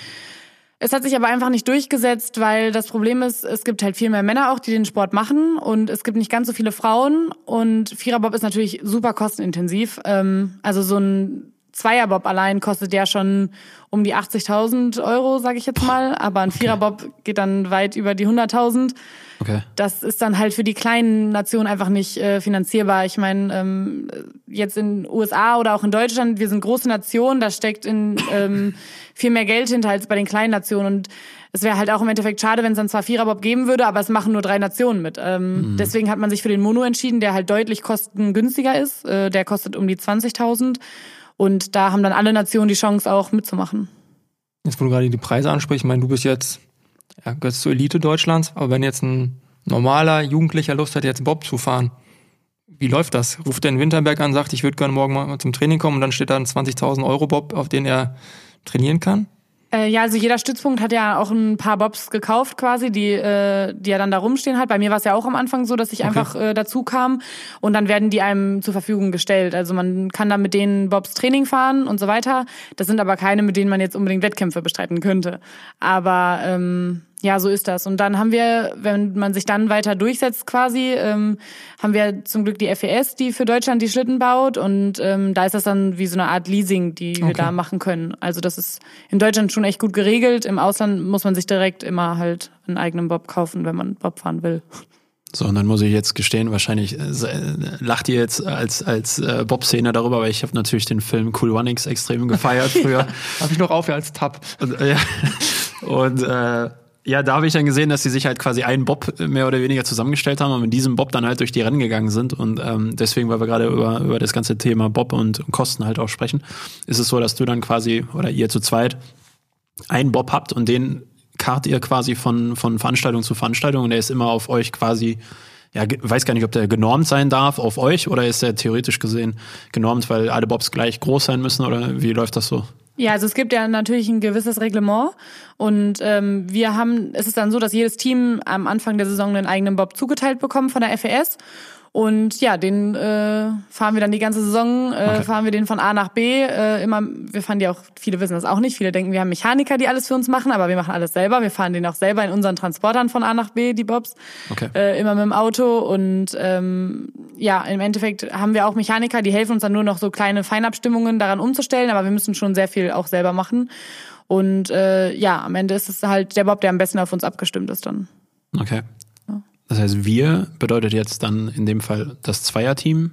Speaker 1: Es hat sich aber einfach nicht durchgesetzt, weil das Problem ist, es gibt halt viel mehr Männer auch, die den Sport machen und es gibt nicht ganz so viele Frauen und Viererbob ist natürlich super kostenintensiv. Ähm, also so ein Zweierbob allein kostet ja schon um die 80.000 Euro, sage ich jetzt mal, aber ein Viererbob geht dann weit über die 100.000.
Speaker 2: Okay.
Speaker 1: Das ist dann halt für die kleinen Nationen einfach nicht äh, finanzierbar. Ich meine, ähm, jetzt in USA oder auch in Deutschland, wir sind große Nationen, da steckt in ähm, <laughs> viel mehr Geld hinter als bei den kleinen Nationen. Und es wäre halt auch im Endeffekt schade, wenn es dann zwar Viererbob geben würde, aber es machen nur drei Nationen mit. Ähm, mhm. Deswegen hat man sich für den Mono entschieden, der halt deutlich kostengünstiger ist. Äh, der kostet um die 20.000. Und da haben dann alle Nationen die Chance auch mitzumachen.
Speaker 4: Jetzt, wo du gerade die Preise ansprichst, ich meine, du bist jetzt, ja, gehörst zur Elite Deutschlands, aber wenn jetzt ein normaler Jugendlicher Lust hat, jetzt Bob zu fahren, wie läuft das? Ruft er in Winterberg an, sagt, ich würde gerne morgen mal zum Training kommen und dann steht da ein 20.000 Euro Bob, auf den er trainieren kann?
Speaker 1: Äh, ja, also jeder Stützpunkt hat ja auch ein paar Bobs gekauft quasi, die, äh, die ja dann da rumstehen hat. Bei mir war es ja auch am Anfang so, dass ich okay. einfach äh, dazu kam und dann werden die einem zur Verfügung gestellt. Also man kann dann mit denen Bobs Training fahren und so weiter. Das sind aber keine, mit denen man jetzt unbedingt Wettkämpfe bestreiten könnte. Aber ähm, ja, so ist das. Und dann haben wir, wenn man sich dann weiter durchsetzt quasi, ähm, haben wir zum Glück die FES, die für Deutschland die Schlitten baut. Und ähm, da ist das dann wie so eine Art Leasing, die wir da machen können. Also das ist in Deutschland schon echt gut geregelt. Im Ausland muss man sich direkt immer halt einen eigenen Bob kaufen, wenn man Bob fahren will.
Speaker 2: So, und dann muss ich jetzt gestehen, wahrscheinlich äh, lacht ihr jetzt als, als äh, Bob-Szene darüber, weil ich habe natürlich den Film Cool Runnings extrem gefeiert <laughs> früher.
Speaker 4: habe ich noch auf als Tab.
Speaker 2: Und, äh, ja. <laughs> und äh, ja, da habe ich dann gesehen, dass sie sich halt quasi einen Bob mehr oder weniger zusammengestellt haben und mit diesem Bob dann halt durch die Rennen gegangen sind. Und ähm, deswegen, weil wir gerade über, über das ganze Thema Bob und Kosten halt auch sprechen, ist es so, dass du dann quasi oder ihr zu zweit einen Bob habt und den kart ihr quasi von, von Veranstaltung zu Veranstaltung und der ist immer auf euch quasi ja, weiß gar nicht, ob der genormt sein darf auf euch oder ist der theoretisch gesehen genormt, weil alle Bobs gleich groß sein müssen oder wie läuft das so?
Speaker 1: Ja, also es gibt ja natürlich ein gewisses Reglement und ähm, wir haben, es ist dann so, dass jedes Team am Anfang der Saison einen eigenen Bob zugeteilt bekommt von der FES und ja, den äh, fahren wir dann die ganze Saison, äh, okay. fahren wir den von A nach B. Äh, immer, wir fahren die auch, viele wissen das auch nicht. Viele denken, wir haben Mechaniker, die alles für uns machen, aber wir machen alles selber. Wir fahren den auch selber in unseren Transportern von A nach B, die Bobs. Okay. Äh, immer mit dem Auto. Und ähm, ja, im Endeffekt haben wir auch Mechaniker, die helfen uns dann nur noch so kleine Feinabstimmungen daran umzustellen, aber wir müssen schon sehr viel auch selber machen. Und äh, ja, am Ende ist es halt der Bob, der am besten auf uns abgestimmt ist dann.
Speaker 2: Okay. Das heißt, wir bedeutet jetzt dann in dem Fall das Zweierteam?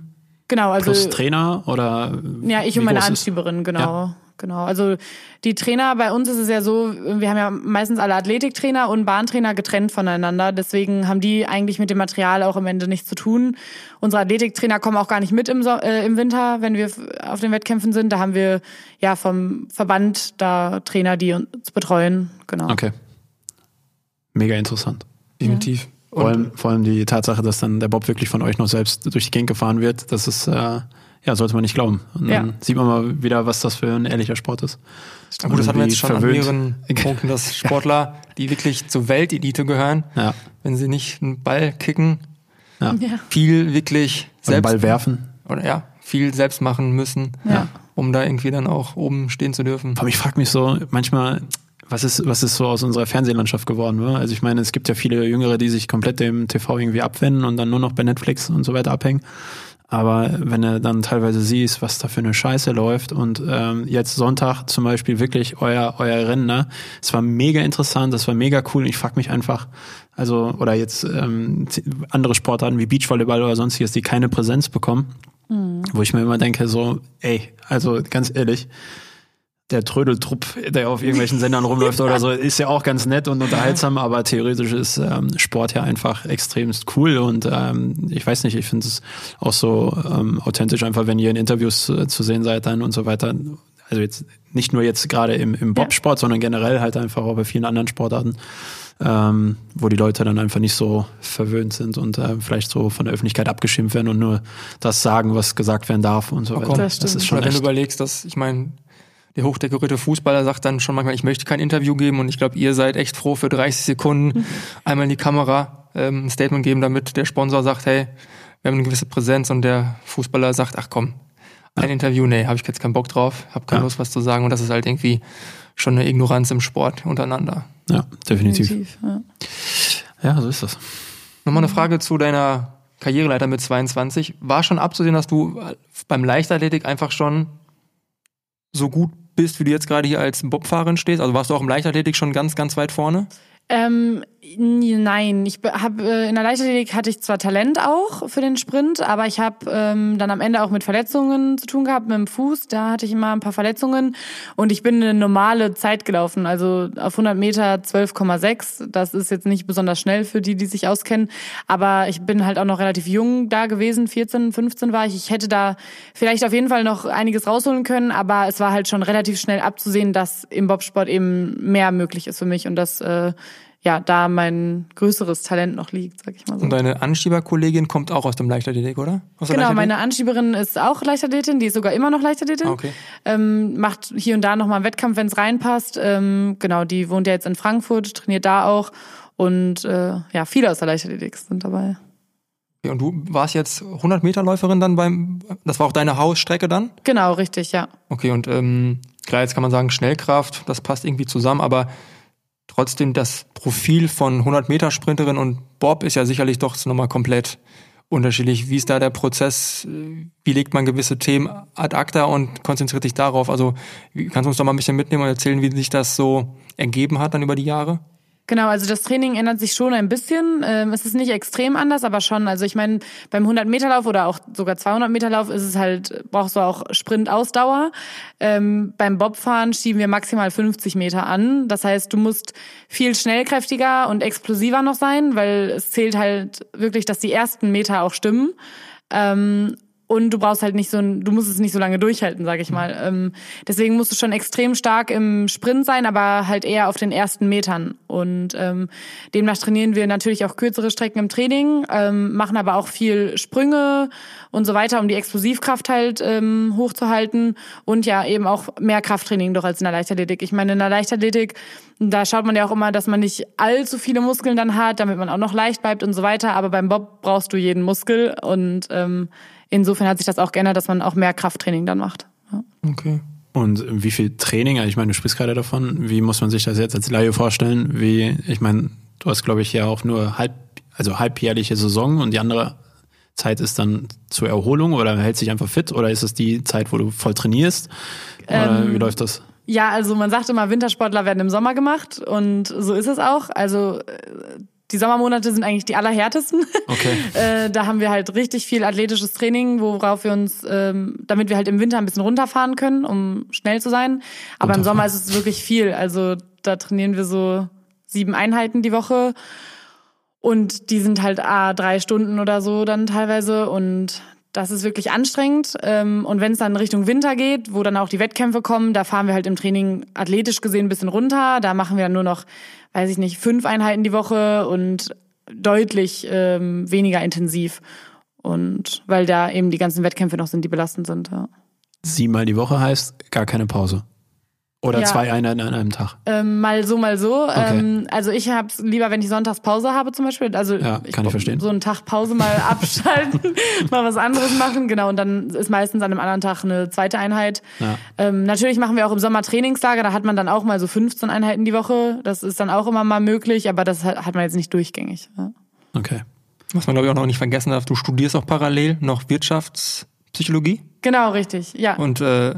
Speaker 1: Genau, also.
Speaker 2: Plus Trainer oder?
Speaker 1: Ja, ich und meine Anschieberin, genau. Ja. Genau. Also die Trainer, bei uns ist es ja so, wir haben ja meistens alle Athletiktrainer und Bahntrainer getrennt voneinander. Deswegen haben die eigentlich mit dem Material auch am Ende nichts zu tun. Unsere Athletiktrainer kommen auch gar nicht mit im, so äh, im Winter, wenn wir auf den Wettkämpfen sind. Da haben wir ja vom Verband da Trainer, die uns betreuen. Genau.
Speaker 2: Okay. Mega interessant.
Speaker 4: Definitiv.
Speaker 2: Vor allem, vor allem die Tatsache, dass dann der Bob wirklich von euch noch selbst durch die Gegend gefahren wird, das ist, äh, ja, sollte man nicht glauben. Und dann ja. sieht man mal wieder, was das für ein ehrlicher Sport ist.
Speaker 4: Ja, gut, das hatten wir jetzt schon verwöhnt. an mehreren Punkten, dass <laughs> Sportler, die wirklich zur Weltelite gehören, ja. wenn sie nicht einen Ball kicken, ja. viel wirklich
Speaker 2: selbst Ball werfen
Speaker 4: oder ja, viel selbst machen müssen, ja. um da irgendwie dann auch oben stehen zu dürfen.
Speaker 2: Aber ich frage mich so manchmal, was ist, was ist so aus unserer Fernsehlandschaft geworden? Ne? Also ich meine, es gibt ja viele Jüngere, die sich komplett dem TV irgendwie abwenden und dann nur noch bei Netflix und so weiter abhängen. Aber wenn er dann teilweise siehst, was da für eine Scheiße läuft und ähm, jetzt Sonntag zum Beispiel wirklich euer, euer Rennen, ne? es war mega interessant, das war mega cool. Ich frag mich einfach, also, oder jetzt ähm, andere Sportarten wie Beachvolleyball oder sonstiges, die keine Präsenz bekommen, mhm. wo ich mir immer denke, so, ey, also ganz ehrlich, der Trödeltrupp, der auf irgendwelchen Sendern rumläuft oder so, ist ja auch ganz nett und unterhaltsam, aber theoretisch ist ähm, Sport ja einfach extremst cool und ähm, ich weiß nicht, ich finde es auch so ähm, authentisch einfach, wenn ihr in Interviews äh, zu sehen seid dann und so weiter. Also jetzt nicht nur jetzt gerade im, im Bobsport, ja. sondern generell halt einfach auch bei vielen anderen Sportarten, ähm, wo die Leute dann einfach nicht so verwöhnt sind und äh, vielleicht so von der Öffentlichkeit abgeschimpft werden und nur das sagen, was gesagt werden darf und so oh weiter.
Speaker 4: Das, das ist schon Oder wenn du überlegst, dass ich meine der hochdekorierte Fußballer sagt dann schon manchmal, ich möchte kein Interview geben und ich glaube, ihr seid echt froh für 30 Sekunden mhm. einmal in die Kamera ähm, ein Statement geben, damit der Sponsor sagt, hey, wir haben eine gewisse Präsenz und der Fußballer sagt, ach komm, ein ja. Interview, nee, habe ich jetzt keinen Bock drauf, habe keine ja. Lust, was zu sagen und das ist halt irgendwie schon eine Ignoranz im Sport untereinander.
Speaker 2: Ja, definitiv. definitiv ja. ja, so ist das.
Speaker 4: Nochmal eine Frage zu deiner Karriereleiter mit 22. War schon abzusehen, dass du beim Leichtathletik einfach schon so gut bist, wie du jetzt gerade hier als Bobfahrerin stehst? Also warst du auch im Leichtathletik schon ganz, ganz weit vorne?
Speaker 1: Ähm, nein, ich habe äh, in der Leichtathletik hatte ich zwar Talent auch für den Sprint, aber ich habe ähm, dann am Ende auch mit Verletzungen zu tun gehabt mit dem Fuß. Da hatte ich immer ein paar Verletzungen und ich bin eine normale Zeit gelaufen, also auf 100 Meter 12,6. Das ist jetzt nicht besonders schnell für die, die sich auskennen, aber ich bin halt auch noch relativ jung da gewesen, 14, 15 war ich. Ich hätte da vielleicht auf jeden Fall noch einiges rausholen können, aber es war halt schon relativ schnell abzusehen, dass im Bobsport eben mehr möglich ist für mich und das äh, ja, da mein größeres Talent noch liegt, sag ich mal so.
Speaker 4: Und deine Anschieberkollegin kommt auch aus dem Leichtathletik, oder?
Speaker 1: Genau, meine Anschieberin ist auch Leichtathletin, die ist sogar immer noch Leichtathletin. Okay. Ähm, macht hier und da nochmal einen Wettkampf, wenn es reinpasst. Ähm, genau, die wohnt ja jetzt in Frankfurt, trainiert da auch. Und äh, ja, viele aus der Leichtathletik sind dabei.
Speaker 4: Okay, und du warst jetzt 100 Meter Läuferin dann beim, das war auch deine Hausstrecke dann?
Speaker 1: Genau, richtig, ja.
Speaker 4: Okay, und ähm, klar, jetzt kann man sagen Schnellkraft, das passt irgendwie zusammen, aber Trotzdem, das Profil von 100 Meter Sprinterin und Bob ist ja sicherlich doch nochmal komplett unterschiedlich. Wie ist da der Prozess? Wie legt man gewisse Themen ad acta und konzentriert sich darauf? Also kannst du uns doch mal ein bisschen mitnehmen und erzählen, wie sich das so ergeben hat dann über die Jahre?
Speaker 1: Genau, also das Training ändert sich schon ein bisschen. Ähm, es ist nicht extrem anders, aber schon. Also ich meine, beim 100-Meter-Lauf oder auch sogar 200-Meter-Lauf ist es halt, brauchst du auch Sprint-Ausdauer. Ähm, beim Bobfahren schieben wir maximal 50 Meter an. Das heißt, du musst viel schnellkräftiger und explosiver noch sein, weil es zählt halt wirklich, dass die ersten Meter auch stimmen. Ähm, und du brauchst halt nicht so ein, du musst es nicht so lange durchhalten, sag ich mal. Ähm, deswegen musst du schon extrem stark im Sprint sein, aber halt eher auf den ersten Metern. Und ähm, demnach trainieren wir natürlich auch kürzere Strecken im Training, ähm, machen aber auch viel Sprünge und so weiter, um die Explosivkraft halt ähm, hochzuhalten und ja eben auch mehr Krafttraining doch als in der Leichtathletik. Ich meine, in der Leichtathletik, da schaut man ja auch immer, dass man nicht allzu viele Muskeln dann hat, damit man auch noch leicht bleibt und so weiter. Aber beim Bob brauchst du jeden Muskel und ähm, insofern hat sich das auch geändert, dass man auch mehr Krafttraining dann macht. Ja.
Speaker 2: Okay. Und wie viel Training, ich meine, du sprichst gerade davon, wie muss man sich das jetzt als Laie vorstellen? Wie, ich meine, du hast, glaube ich, ja auch nur halb, also halbjährliche Saison und die andere Zeit ist dann zur Erholung oder hält sich einfach fit oder ist es die Zeit, wo du voll trainierst? Oder ähm, wie läuft das?
Speaker 1: Ja, also man sagt immer, Wintersportler werden im Sommer gemacht und so ist es auch. Also äh, die Sommermonate sind eigentlich die allerhärtesten. Okay. <laughs> äh, da haben wir halt richtig viel athletisches Training, worauf wir uns, ähm, damit wir halt im Winter ein bisschen runterfahren können, um schnell zu sein. Aber im Sommer ist es wirklich viel. Also da trainieren wir so sieben Einheiten die Woche. Und die sind halt ah, drei Stunden oder so dann teilweise. Und das ist wirklich anstrengend. Ähm, und wenn es dann Richtung Winter geht, wo dann auch die Wettkämpfe kommen, da fahren wir halt im Training athletisch gesehen ein bisschen runter. Da machen wir dann nur noch weiß ich nicht, fünf Einheiten die Woche und deutlich ähm, weniger intensiv. Und weil da eben die ganzen Wettkämpfe noch sind, die belastend sind. Ja.
Speaker 2: Siebenmal die Woche heißt gar keine Pause. Oder ja. zwei Einheiten an einem Tag?
Speaker 1: Ähm, mal so, mal so. Okay. Ähm, also ich habe es lieber, wenn ich sonntags Pause habe zum Beispiel. Also
Speaker 2: ja, kann ich, ich verstehen.
Speaker 1: So einen Tag Pause mal <laughs> abschalten, mal was anderes machen. Genau, und dann ist meistens an einem anderen Tag eine zweite Einheit. Ja. Ähm, natürlich machen wir auch im Sommer Trainingslager. Da hat man dann auch mal so 15 Einheiten die Woche. Das ist dann auch immer mal möglich, aber das hat man jetzt nicht durchgängig. Ja.
Speaker 2: Okay.
Speaker 4: Was man glaube ich auch noch nicht vergessen darf, du studierst auch parallel noch Wirtschaftspsychologie.
Speaker 1: Genau, richtig, ja.
Speaker 4: Und äh,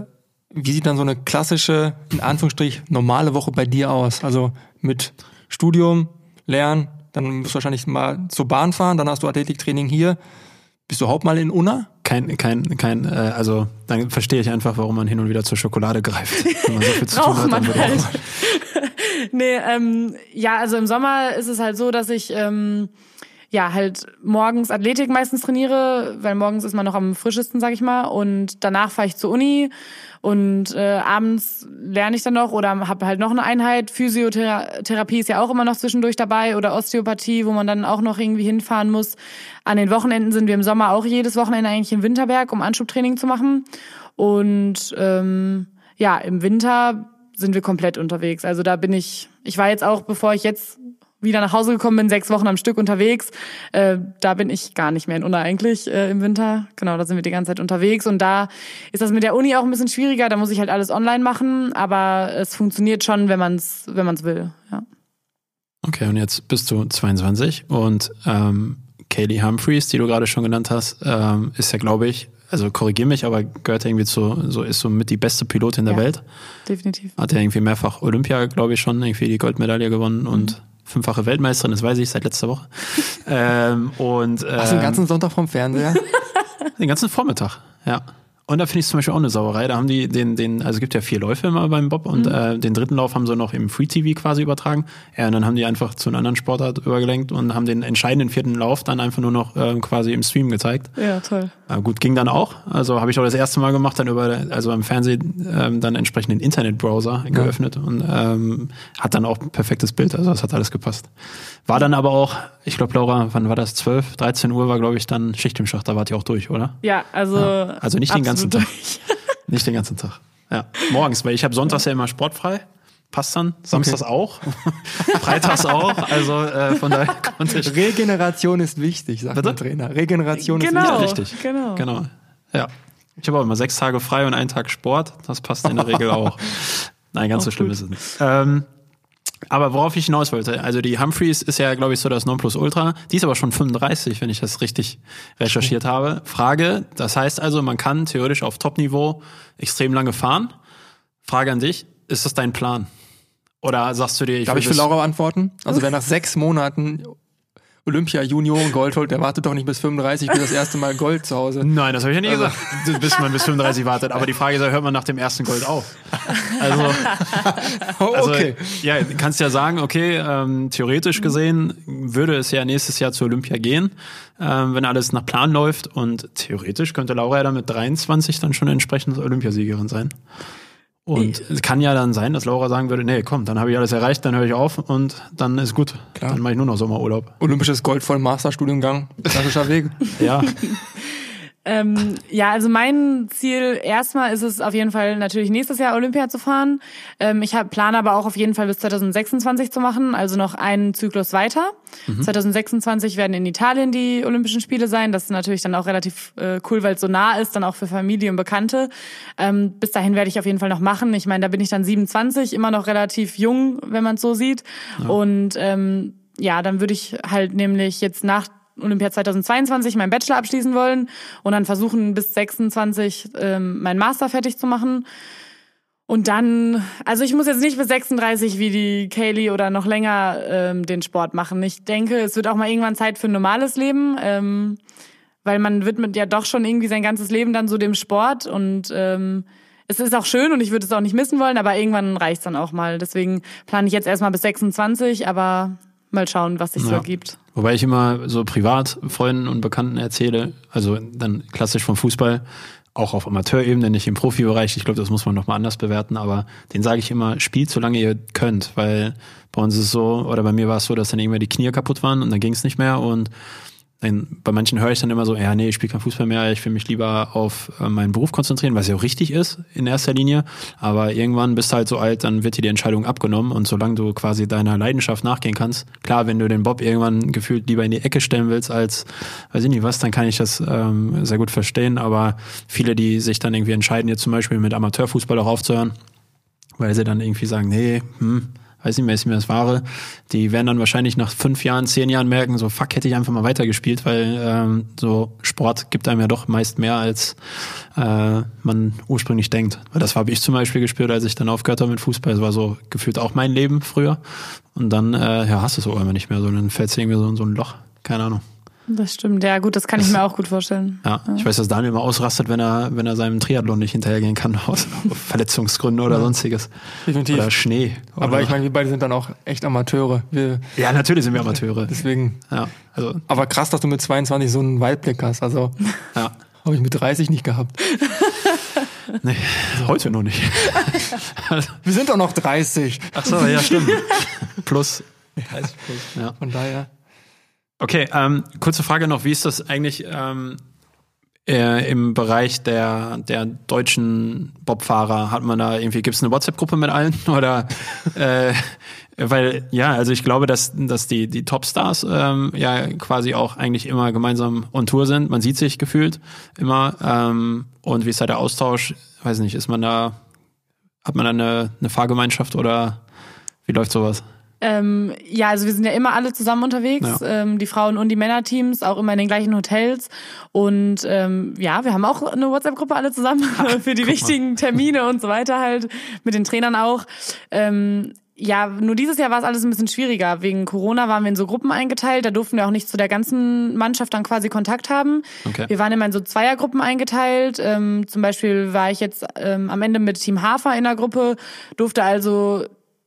Speaker 4: wie sieht dann so eine klassische, in Anführungsstrich, normale Woche bei dir aus? Also mit Studium, Lernen, dann musst du wahrscheinlich mal zur Bahn fahren, dann hast du Athletiktraining hier. Bist du überhaupt mal in Unna?
Speaker 2: Kein, kein, kein, äh, also dann verstehe ich einfach, warum man hin und wieder zur Schokolade greift. Wenn man so viel zu <laughs> tun hat, dann halt. <laughs>
Speaker 1: nee, ähm, ja, also im Sommer ist es halt so, dass ich ähm, ja, halt morgens Athletik meistens trainiere, weil morgens ist man noch am frischesten, sag ich mal. Und danach fahre ich zur Uni und äh, abends lerne ich dann noch oder habe halt noch eine Einheit. Physiotherapie ist ja auch immer noch zwischendurch dabei oder Osteopathie, wo man dann auch noch irgendwie hinfahren muss. An den Wochenenden sind wir im Sommer auch jedes Wochenende eigentlich in Winterberg, um Anschubtraining zu machen. Und ähm, ja, im Winter sind wir komplett unterwegs. Also da bin ich, ich war jetzt auch, bevor ich jetzt wieder nach Hause gekommen bin, sechs Wochen am Stück unterwegs. Äh, da bin ich gar nicht mehr in Unna eigentlich äh, im Winter. Genau, da sind wir die ganze Zeit unterwegs. Und da ist das mit der Uni auch ein bisschen schwieriger. Da muss ich halt alles online machen. Aber es funktioniert schon, wenn man es wenn man's will. Ja.
Speaker 2: Okay, und jetzt bist du 22 und ähm, Kaylee Humphreys, die du gerade schon genannt hast, ähm, ist ja, glaube ich, also korrigier mich, aber gehört irgendwie zu, so ist so mit die beste Pilotin der
Speaker 1: Ja.
Speaker 2: Welt.
Speaker 1: Definitiv.
Speaker 2: Hat ja irgendwie mehrfach Olympia, glaube ich, schon irgendwie die Goldmedaille gewonnen und fünffache Weltmeisterin, das weiß ich seit letzter Woche. <laughs> ähm, und ähm,
Speaker 4: Hast du den ganzen Sonntag vom Fernseher? <laughs>
Speaker 2: den ganzen Vormittag, ja. Und da finde ich zum Beispiel auch eine Sauerei. Da haben die den, den, also es gibt ja vier Läufe immer beim Bob und äh, den dritten Lauf haben sie noch im Free TV quasi übertragen. Ja, und dann haben die einfach zu einer anderen Sportart übergelenkt und haben den entscheidenden vierten Lauf dann einfach nur noch ähm, quasi im Stream gezeigt.
Speaker 1: Ja, toll.
Speaker 2: Ja, gut, ging dann auch. Also habe ich auch das erste Mal gemacht, dann über, also am Fernsehen ähm, dann entsprechend den Internetbrowser geöffnet und ähm, hat dann auch perfektes Bild. Also das hat alles gepasst. War dann aber auch, ich glaube, Laura, wann war das? 12, 13 Uhr war, glaube ich, dann Schicht im Schacht, da wart ihr auch durch, oder?
Speaker 1: Ja, also.
Speaker 2: Ja, also nicht den ganzen
Speaker 1: absolut
Speaker 2: Tag.
Speaker 1: durch. <laughs>
Speaker 2: Nicht den ganzen Tag. Ja, morgens, weil ich habe sonntags ja immer sportfrei. Passt dann. Samstags auch. <laughs> Freitags auch. Also äh, von daher <laughs> konnte ich.
Speaker 4: Regeneration ist wichtig, sagt
Speaker 2: Bitte?
Speaker 4: der Trainer. Regeneration
Speaker 1: Genau.
Speaker 2: Ja,
Speaker 4: ist
Speaker 2: richtig.
Speaker 1: genau.
Speaker 2: Genau. Ja. Ich habe auch immer sechs Tage frei und einen Tag Sport. Das passt in der Regel auch. Nein, ganz so
Speaker 1: Auch
Speaker 2: schlimm
Speaker 1: gut.
Speaker 2: ist es nicht. Ähm, aber worauf ich hinaus wollte, also die Humphreys ist ja, glaube ich, so das Nonplusultra. Die ist aber schon 35, wenn ich das richtig recherchiert habe. Frage, das heißt also, man kann theoretisch auf Top-Niveau extrem lange fahren. Frage an dich, ist das dein Plan? Oder sagst du dir, ich
Speaker 4: Darf ich für Laura antworten? Also wer nach <laughs> sechs Monaten Olympia Junioren Gold holt, der wartet doch nicht bis 35 bis das erste Mal Gold zu Hause.
Speaker 2: Nein, das habe ich ja nie
Speaker 4: Also-
Speaker 2: gesagt, bis man bis 35 wartet. Aber die Frage ist, ja, hört man nach dem ersten Gold auf? Also, <laughs>
Speaker 4: Oh,
Speaker 2: also
Speaker 4: okay.
Speaker 2: ja, du kannst ja sagen, okay, ähm, theoretisch gesehen würde es ja nächstes Jahr zur Olympia gehen, ähm, wenn alles nach Plan läuft. Und theoretisch könnte Laura ja dann mit 23 dann schon entsprechend Olympiasiegerin sein. Und es kann ja dann sein, dass Laura sagen würde, nee, komm, dann habe ich alles erreicht, dann höre ich auf und dann ist gut.
Speaker 4: Klar.
Speaker 2: Dann mache ich nur noch Sommerurlaub.
Speaker 4: Olympisches Gold voll Masterstudiengang. Klassischer Weg.
Speaker 2: Ja, <laughs>
Speaker 1: Ähm, ja, also mein Ziel erstmal ist es auf jeden Fall natürlich nächstes Jahr Olympia zu fahren. Ähm, ich hab, plane aber auch auf jeden Fall bis 2026 zu machen, also noch einen Zyklus weiter. 2026 werden in Italien die Olympischen Spiele sein. Das ist natürlich dann auch relativ äh, cool, weil es so nah ist, dann auch für Familie und Bekannte. Ähm, bis dahin werde ich auf jeden Fall noch machen. Ich meine, da bin ich dann 27, immer noch relativ jung, wenn man es so sieht. Und ähm, ja, dann würde ich halt nämlich jetzt nach Olympia 2022 meinen Bachelor abschließen wollen und dann versuchen bis 26 ähm, meinen Master fertig zu machen. Und dann, also ich muss jetzt nicht bis 36 wie die Kaylee oder noch länger ähm, den Sport machen. Ich denke, es wird auch mal irgendwann Zeit für ein normales Leben, ähm, weil man widmet ja doch schon irgendwie sein ganzes Leben dann so dem Sport und ähm, es ist auch schön und ich würde es auch nicht missen wollen, aber irgendwann reicht's dann auch mal. Deswegen plane ich jetzt erstmal bis 26, aber mal schauen, was sich so
Speaker 2: Ja.
Speaker 1: ergibt.
Speaker 2: Wobei ich immer so privat Freunden und Bekannten erzähle, also dann klassisch vom Fußball, auch auf Amateurebene, nicht im Profibereich. Ich glaube, das muss man nochmal anders bewerten, aber den sage ich immer, spielt solange ihr könnt, weil bei uns ist es so, oder bei mir war es so, dass dann irgendwann die Knie kaputt waren und dann ging es nicht mehr und bei manchen höre ich dann immer so, ja, nee, ich spiele kein Fußball mehr, ich will mich lieber auf äh, meinen Beruf konzentrieren, was ja auch richtig ist in erster Linie. Aber irgendwann bist du halt so alt, dann wird dir die Entscheidung abgenommen und solange du quasi deiner Leidenschaft nachgehen kannst, klar, wenn du den Bob irgendwann gefühlt lieber in die Ecke stellen willst als, weiß ich nicht was, dann kann ich das ähm, sehr gut verstehen. Aber viele, die sich dann irgendwie entscheiden, jetzt zum Beispiel mit Amateurfußball auch aufzuhören, weil sie dann irgendwie sagen, nee, hm, weiß mehr, das Wahre. Die werden dann wahrscheinlich nach fünf Jahren, zehn Jahren merken, so fuck, hätte ich einfach mal weitergespielt, weil ähm, so Sport gibt einem ja doch meist mehr, als äh, man ursprünglich denkt. Weil das habe ich zum Beispiel gespürt, als ich dann aufgehört habe mit Fußball. Das war so gefühlt auch mein Leben früher. Und dann äh, ja, hast du es auch immer nicht mehr. So, dann fällst du irgendwie so in so ein Loch. Keine Ahnung.
Speaker 1: Das stimmt, ja gut, das kann ich mir auch gut vorstellen.
Speaker 2: Ja, ich weiß, dass Daniel immer ausrastet, wenn er, wenn er seinem Triathlon nicht hinterhergehen kann, <laughs> aus Verletzungsgründen oder sonstiges.
Speaker 4: Definitiv.
Speaker 2: Oder Schnee.
Speaker 4: Aber
Speaker 2: oder
Speaker 4: ich meine, wir beide sind dann auch echt Amateure. Wir,
Speaker 2: Ja, natürlich sind wir Amateure.
Speaker 4: deswegen.
Speaker 2: Ja, also,
Speaker 4: Aber krass, dass du mit 22 so einen Weitblick hast. Also
Speaker 2: ja.
Speaker 4: habe ich mit 30 nicht gehabt. <laughs>
Speaker 2: Nee, heute noch nicht. <laughs>
Speaker 4: Wir sind doch noch 30.
Speaker 2: Ach so, ja, stimmt. Plus. Ja.
Speaker 4: Von daher.
Speaker 2: Okay, ähm, kurze Frage noch, wie ist das eigentlich ähm, äh, im Bereich der, der deutschen Bobfahrer hat man da irgendwie, gibt es eine WhatsApp-Gruppe mit allen? <laughs> Oder äh, weil, ja, also ich glaube, dass, dass die, die Topstars ähm, ja quasi auch eigentlich immer gemeinsam on Tour sind. Man sieht sich gefühlt immer. Ähm, und wie ist da der Austausch? Weiß nicht, ist man da, hat man da eine, eine Fahrgemeinschaft oder wie läuft sowas?
Speaker 1: Ähm, ja, also wir sind ja immer alle zusammen unterwegs, ja. ähm, die Frauen- und die Männerteams, auch immer in den gleichen Hotels. Und ähm, ja, wir haben auch eine WhatsApp-Gruppe alle zusammen <laughs> für die wichtigen Termine und so weiter halt, mit den Trainern auch. Ähm, ja, nur dieses Jahr war es alles ein bisschen schwieriger. Wegen Corona waren wir in so Gruppen eingeteilt. Da durften wir auch nicht zu der ganzen Mannschaft dann quasi Kontakt haben. Okay. Wir waren immer in so Zweiergruppen eingeteilt. Ähm, zum Beispiel war ich jetzt ähm, am Ende mit Team Hafer in der Gruppe, durfte also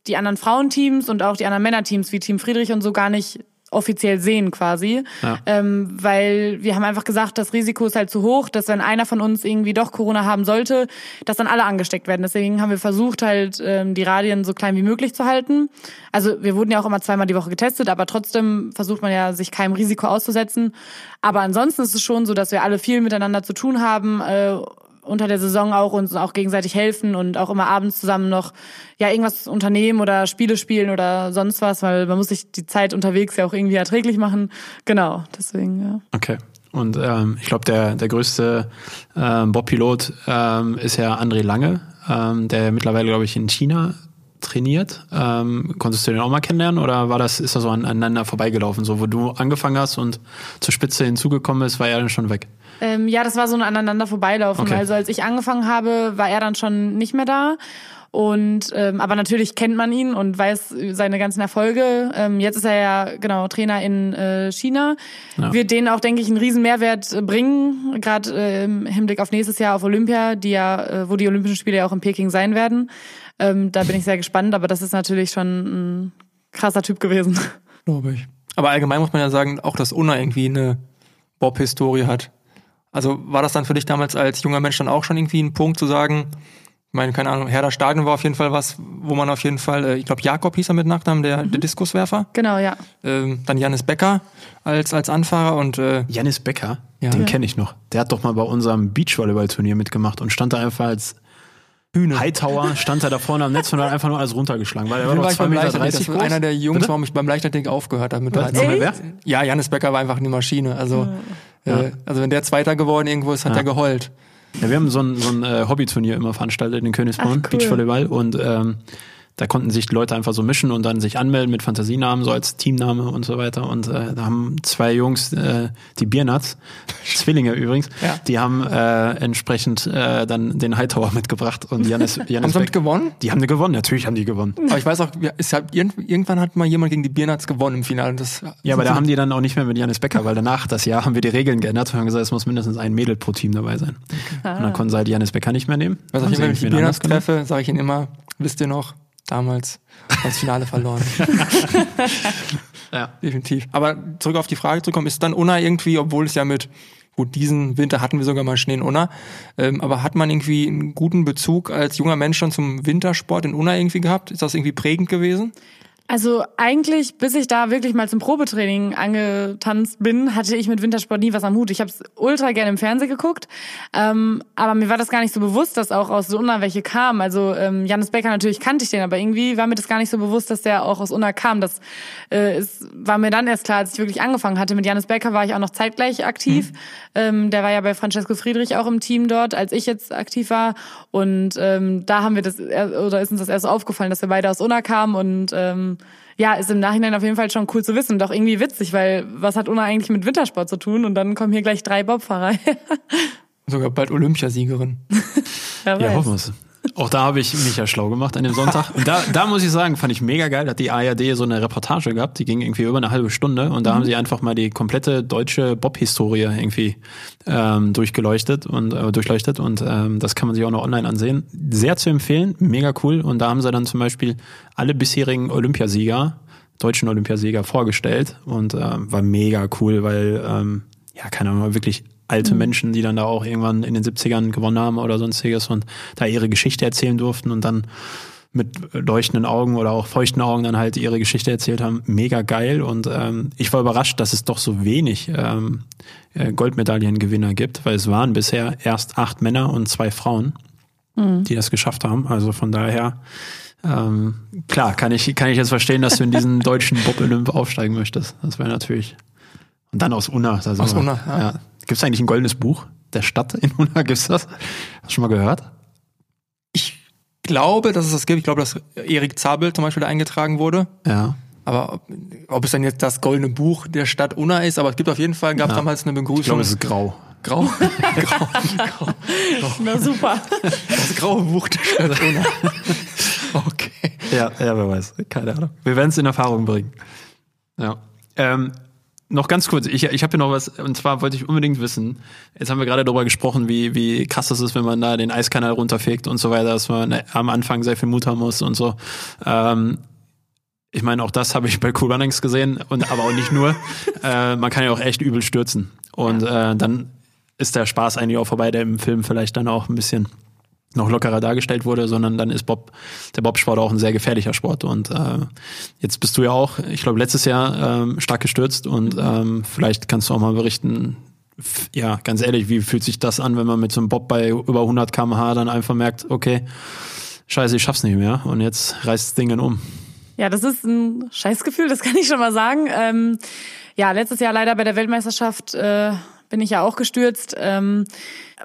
Speaker 1: die anderen Frauenteams und auch die anderen Männerteams wie Team Friedrich und so gar nicht offiziell sehen quasi, ja. ähm, weil wir haben einfach gesagt, das Risiko ist halt zu hoch, dass wenn einer von uns irgendwie doch Corona haben sollte, dass dann alle angesteckt werden. Deswegen haben wir versucht halt ähm, die Radien so klein wie möglich zu halten. Also wir wurden ja auch immer zweimal die Woche getestet, aber trotzdem versucht man ja sich keinem Risiko auszusetzen. Aber ansonsten ist es schon so, dass wir alle viel miteinander zu tun haben. Äh, unter der Saison auch uns auch gegenseitig helfen und auch immer abends zusammen noch ja irgendwas unternehmen oder Spiele spielen oder sonst was, weil man muss sich die Zeit unterwegs ja auch irgendwie erträglich machen. Genau, deswegen ja.
Speaker 2: Okay. Und ähm, ich glaube, der, der größte ähm, Bob-Pilot ähm, ist ja André Lange, ähm, der mittlerweile, glaube ich, in China trainiert. Ähm, konntest du den auch mal kennenlernen oder war das, ist das so aneinander vorbeigelaufen? So, wo du angefangen hast und zur Spitze hinzugekommen ist, war er dann schon weg?
Speaker 1: Ähm, ja, das war so ein aneinander vorbeilaufen. Okay. Also als ich angefangen habe, war er dann schon nicht mehr da. Und ähm, aber natürlich kennt man ihn und weiß seine ganzen Erfolge. Ähm, jetzt ist er ja genau Trainer in äh, China. Ja. Wird denen auch, denke ich, einen riesen Mehrwert äh, bringen, gerade äh, im Hinblick auf nächstes Jahr auf Olympia, die ja, äh, wo die Olympischen Spiele ja auch in Peking sein werden. Ähm, da bin ich sehr gespannt, aber das ist natürlich schon ein krasser Typ gewesen.
Speaker 4: Glaube ich. Aber allgemein muss man ja sagen, auch dass Unna irgendwie eine Bob-Historie hat. Also war das dann für dich damals als junger Mensch dann auch schon irgendwie ein Punkt zu sagen, ich meine, keine Ahnung, Herder Stadion war auf jeden Fall was, wo man auf jeden Fall, äh, ich glaube, Jakob hieß er mit Nachnamen, der, mhm. der Diskuswerfer.
Speaker 1: Genau, ja.
Speaker 4: Ähm, dann Janis Becker als, als Anfahrer und äh,
Speaker 2: Janis Becker, ja. den kenne ich noch. Der hat doch mal bei unserem Beachvolleyball-Turnier mitgemacht und stand da einfach als Hühne. Hightower stand da da vorne am Netz und hat einfach nur alles runtergeschlagen, weil er war doch 2,30 Meter
Speaker 4: Das war einer der Jungs, warum ich beim Leichtathletik aufgehört habe mit Was? Wer? Ja, Janis Becker war einfach eine Maschine. Also, ja. Äh, also wenn der Zweiter geworden irgendwo ist, hat ja. er geheult.
Speaker 2: Ja, wir haben so ein, so ein äh, Hobbyturnier immer veranstaltet in Königsborn, cool. Beachvolleyball und ähm, da konnten sich Leute einfach so mischen und dann sich anmelden mit Fantasienamen, so als Teamname und so weiter. Und äh, da haben zwei Jungs, äh, die Biernuts, <laughs> Zwillinge übrigens, ja. die haben äh, entsprechend äh, dann den Hightower <laughs> mitgebracht und Janis, Janis
Speaker 4: haben sie gewonnen?
Speaker 2: Die haben die gewonnen, natürlich haben die gewonnen.
Speaker 4: Aber ich weiß auch, es hat, irgendwann hat mal jemand gegen die Biernuts gewonnen im Finale. Das
Speaker 2: ja, aber da haben die dann auch nicht mehr mit Janis Becker, weil danach das Jahr haben wir die Regeln geändert und haben gesagt, es muss mindestens ein Mädel pro Team dabei sein. Okay. Und dann konnten sie halt Janis Becker nicht mehr nehmen.
Speaker 4: Was ich immer, wenn ich die Biernuts treffe, sage ich ihnen immer, wisst ihr noch, damals als Finale verloren. <laughs> ja. Definitiv. Aber zurück auf die Frage zu kommen, ist dann Unna irgendwie, obwohl es ja mit, gut, diesen Winter hatten wir sogar mal Schnee in Unna, ähm, aber hat man irgendwie einen guten Bezug als junger Mensch schon zum Wintersport in Unna irgendwie gehabt? Ist das irgendwie prägend gewesen?
Speaker 1: Also eigentlich, bis ich da wirklich mal zum Probetraining angetanzt bin, hatte ich mit Wintersport nie was am Hut. Ich habe es ultra gerne im Fernsehen geguckt, ähm, aber mir war das gar nicht so bewusst, dass auch aus Unna welche kamen. Also ähm, Janis Becker natürlich kannte ich den, aber irgendwie war mir das gar nicht so bewusst, dass der auch aus Unna kam. Das äh, ist, war mir dann erst klar, als ich wirklich angefangen hatte. Mit Janis Becker war ich auch noch zeitgleich aktiv. Mhm. Ähm, der war ja bei Francesco Friedrich auch im Team dort, als ich jetzt aktiv war. Und ähm, da haben wir das, oder ist uns das erst aufgefallen, dass wir beide aus Unna kamen und ähm, ja, ist im Nachhinein auf jeden Fall schon cool zu wissen und auch irgendwie witzig, weil was hat Una eigentlich mit Wintersport zu tun? Und dann kommen hier gleich drei Bobfahrer.
Speaker 4: Sogar bald Olympiasiegerin. <laughs>
Speaker 2: ja, hoffen wir es. Auch da habe ich mich ja schlau gemacht an dem Sonntag. Und da, da muss ich sagen, fand ich mega geil. Hat die ARD so eine Reportage gehabt, die ging irgendwie über eine halbe Stunde und da mhm. haben sie einfach mal die komplette deutsche Bob-Historie irgendwie ähm, durchgeleuchtet und äh, durchleuchtet und ähm, das kann man sich auch noch online ansehen. Sehr zu empfehlen, mega cool. Und da haben sie dann zum Beispiel alle bisherigen Olympiasieger, deutschen Olympiasieger vorgestellt und äh, war mega cool, weil ähm, ja, keine Ahnung, wirklich alte mhm. Menschen, die dann da auch irgendwann in den 70ern gewonnen haben oder sonstiges und da ihre Geschichte erzählen durften und dann mit leuchtenden Augen oder auch feuchten Augen dann halt ihre Geschichte erzählt haben. Mega geil. Und ähm, ich war überrascht, dass es doch so wenig ähm, äh, Goldmedaillengewinner gibt, weil es waren bisher erst acht Männer und zwei Frauen, mhm. die das geschafft haben. Also von daher, ähm, klar, kann ich, kann ich jetzt verstehen, dass du in diesen deutschen Bob-Olymp aufsteigen möchtest. Das wäre natürlich. Und dann aus Unna. Also aus Unna, ja. ja. Gibt es eigentlich ein goldenes Buch der Stadt in Unna? <laughs> Gibt's das? Hast du schon mal gehört?
Speaker 4: glaube, dass es das gibt. Ich glaube, dass Erik Zabel zum Beispiel da eingetragen wurde.
Speaker 2: Ja.
Speaker 4: Aber ob, ob es dann jetzt das goldene Buch der Stadt Unna ist, aber es gibt auf jeden Fall, gab ja. damals eine Begrüßung. Ich
Speaker 2: glaube, es ist grau.
Speaker 4: Grau? <laughs> grau,
Speaker 1: grau, <laughs> grau. Na super.
Speaker 4: Das graue Buch der Stadt Unna.
Speaker 2: Okay. Ja, ja, wer weiß. Keine Ahnung. Wir werden es in Erfahrung bringen. Ja. Ähm, noch ganz kurz, ich, ich habe hier noch was, und zwar wollte ich unbedingt wissen, jetzt haben wir gerade darüber gesprochen, wie, wie krass das ist, wenn man da den Eiskanal runterfegt und so weiter, dass man am Anfang sehr viel Mut haben muss und so. Ähm, ich meine, auch das habe ich bei Cool Runnings gesehen, und aber auch nicht nur. <laughs> äh, man kann ja auch echt übel stürzen. Und äh, dann ist der Spaß eigentlich auch vorbei, der im Film vielleicht dann auch ein bisschen noch lockerer dargestellt wurde, sondern dann ist Bob, der Bobsport auch ein sehr gefährlicher Sport. Und äh, jetzt bist du ja auch, ich glaube, letztes Jahr ähm, stark gestürzt und ähm, vielleicht kannst du auch mal berichten, ja, ganz ehrlich, wie fühlt sich das an, wenn man mit so einem Bob bei über 100 km/h dann einfach merkt, okay, scheiße, ich schaff's nicht mehr und jetzt reißt das Ding um.
Speaker 1: Ja, das ist ein Scheißgefühl, das kann ich schon mal sagen. Ähm, ja, letztes Jahr leider bei der Weltmeisterschaft äh, bin ich ja auch gestürzt. Ähm,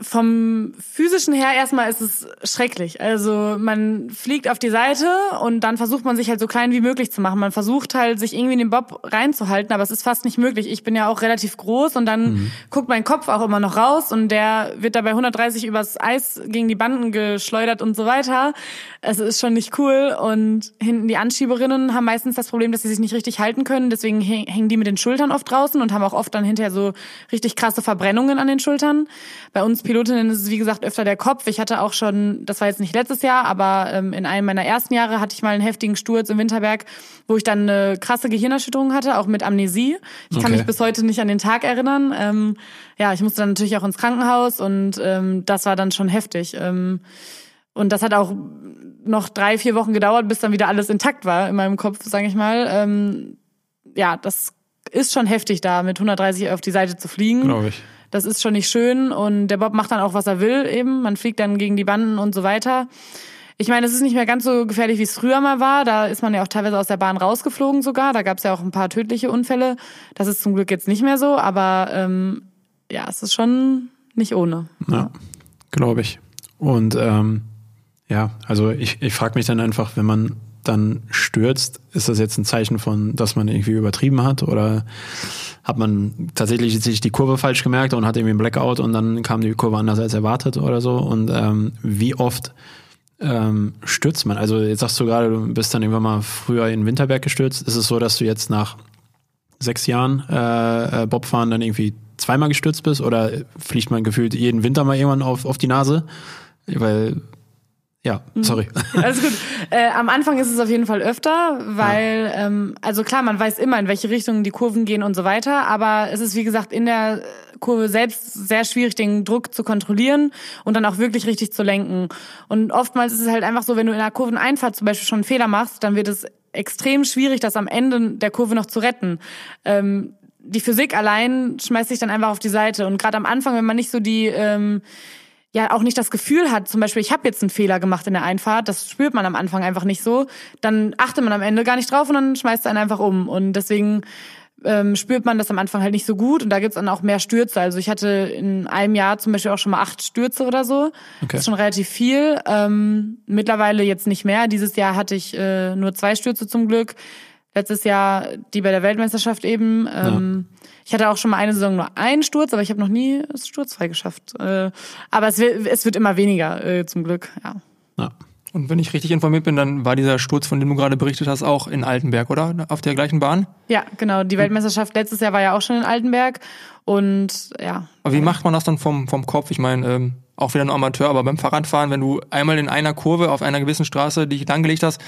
Speaker 1: vom physischen her erstmal ist es schrecklich. Also man fliegt auf die Seite und dann versucht man sich halt so klein wie möglich zu machen. Man versucht halt sich irgendwie in den Bob reinzuhalten, aber es ist fast nicht möglich. Ich bin ja auch relativ groß und dann mhm. guckt mein Kopf auch immer noch raus und der wird dabei 130 übers Eis gegen die Banden geschleudert und so weiter. Es ist schon nicht cool und hinten die Anschieberinnen haben meistens das Problem, dass sie sich nicht richtig halten können. Deswegen hängen die mit den Schultern oft draußen und haben auch oft dann hinterher so richtig krasse Verbrennungen an den Schultern. Bei uns Pilotinnen ist es, wie gesagt, öfter der Kopf. Ich hatte auch schon, das war jetzt nicht letztes Jahr, aber ähm, in einem meiner ersten Jahre hatte ich mal einen heftigen Sturz im Winterberg, wo ich dann eine krasse Gehirnerschütterung hatte, auch mit Amnesie. Ich kann okay. mich bis heute nicht an den Tag erinnern. Ähm, ja, ich musste dann natürlich auch ins Krankenhaus und ähm, das war dann schon heftig. Ähm, und das hat auch noch drei, vier Wochen gedauert, bis dann wieder alles intakt war in meinem Kopf, sage ich mal. Ähm, ja, das ist schon heftig, da mit 130 auf die Seite zu fliegen.
Speaker 2: Glaube ich.
Speaker 1: Das ist schon nicht schön und der Bob macht dann auch, was er will eben. Man fliegt dann gegen die Banden und so weiter. Ich meine, es ist nicht mehr ganz so gefährlich, wie es früher mal war. Da ist man ja auch teilweise aus der Bahn rausgeflogen sogar. Da gab es ja auch ein paar tödliche Unfälle. Das ist zum Glück jetzt nicht mehr so, aber ähm, ja, es ist schon nicht ohne.
Speaker 2: Ja, glaube ich. Und ähm, ja, also ich, ich frage mich dann einfach, wenn man dann stürzt, ist das jetzt ein Zeichen von, dass man irgendwie übertrieben hat oder hat man tatsächlich sich die Kurve falsch gemerkt und hat irgendwie einen Blackout und dann kam die Kurve anders als erwartet oder so und ähm, wie oft ähm, stürzt man? Also jetzt sagst du gerade, du bist dann irgendwann mal früher in Winterberg gestürzt. Ist es so, dass du jetzt nach sechs Jahren äh, äh Bobfahren dann irgendwie zweimal gestürzt bist oder fliegt man gefühlt jeden Winter mal irgendwann auf, auf die Nase? Weil ja, mhm. sorry. <laughs>
Speaker 1: Alles gut. Äh, am Anfang ist es auf jeden Fall öfter, weil, ja. ähm, also klar, man weiß immer, in welche Richtung die Kurven gehen und so weiter, aber es ist, wie gesagt, in der Kurve selbst sehr schwierig, den Druck zu kontrollieren und dann auch wirklich richtig zu lenken. Und oftmals ist es halt einfach so, wenn du in einer Kurveneinfahrt zum Beispiel schon einen Fehler machst, dann wird es extrem schwierig, das am Ende der Kurve noch zu retten. Ähm, die Physik allein schmeißt sich dann einfach auf die Seite. Und gerade am Anfang, wenn man nicht so die ähm, ja auch nicht das Gefühl hat, zum Beispiel, ich habe jetzt einen Fehler gemacht in der Einfahrt, das spürt man am Anfang einfach nicht so, dann achtet man am Ende gar nicht drauf und dann schmeißt er einen einfach um. Und deswegen ähm, spürt man das am Anfang halt nicht so gut und da gibt's dann auch mehr Stürze. Also ich hatte in einem Jahr zum Beispiel auch schon mal acht Stürze oder so. Okay. Das ist schon relativ viel. Ähm, mittlerweile jetzt nicht mehr. Dieses Jahr hatte ich äh, nur zwei Stürze zum Glück. Letztes Jahr die bei der Weltmeisterschaft eben. Ähm, ja. Ich hatte auch schon mal eine Saison nur einen Sturz, aber ich habe noch nie es sturzfrei geschafft. Äh, aber es wird, es wird immer weniger, äh, zum Glück, ja.
Speaker 4: ja. Und wenn ich richtig informiert bin, dann war dieser Sturz, von dem du gerade berichtet hast, auch in Altenberg, oder? Auf der gleichen Bahn?
Speaker 1: Ja, genau. Die Weltmeisterschaft letztes Jahr war ja auch schon in Altenberg. Und ja.
Speaker 4: Aber wie macht man das dann vom, vom Kopf? Ich meine, ähm, auch wieder nur Amateur, aber beim Fahrradfahren, wenn du einmal in einer Kurve auf einer gewissen Straße dich langgelegt hast,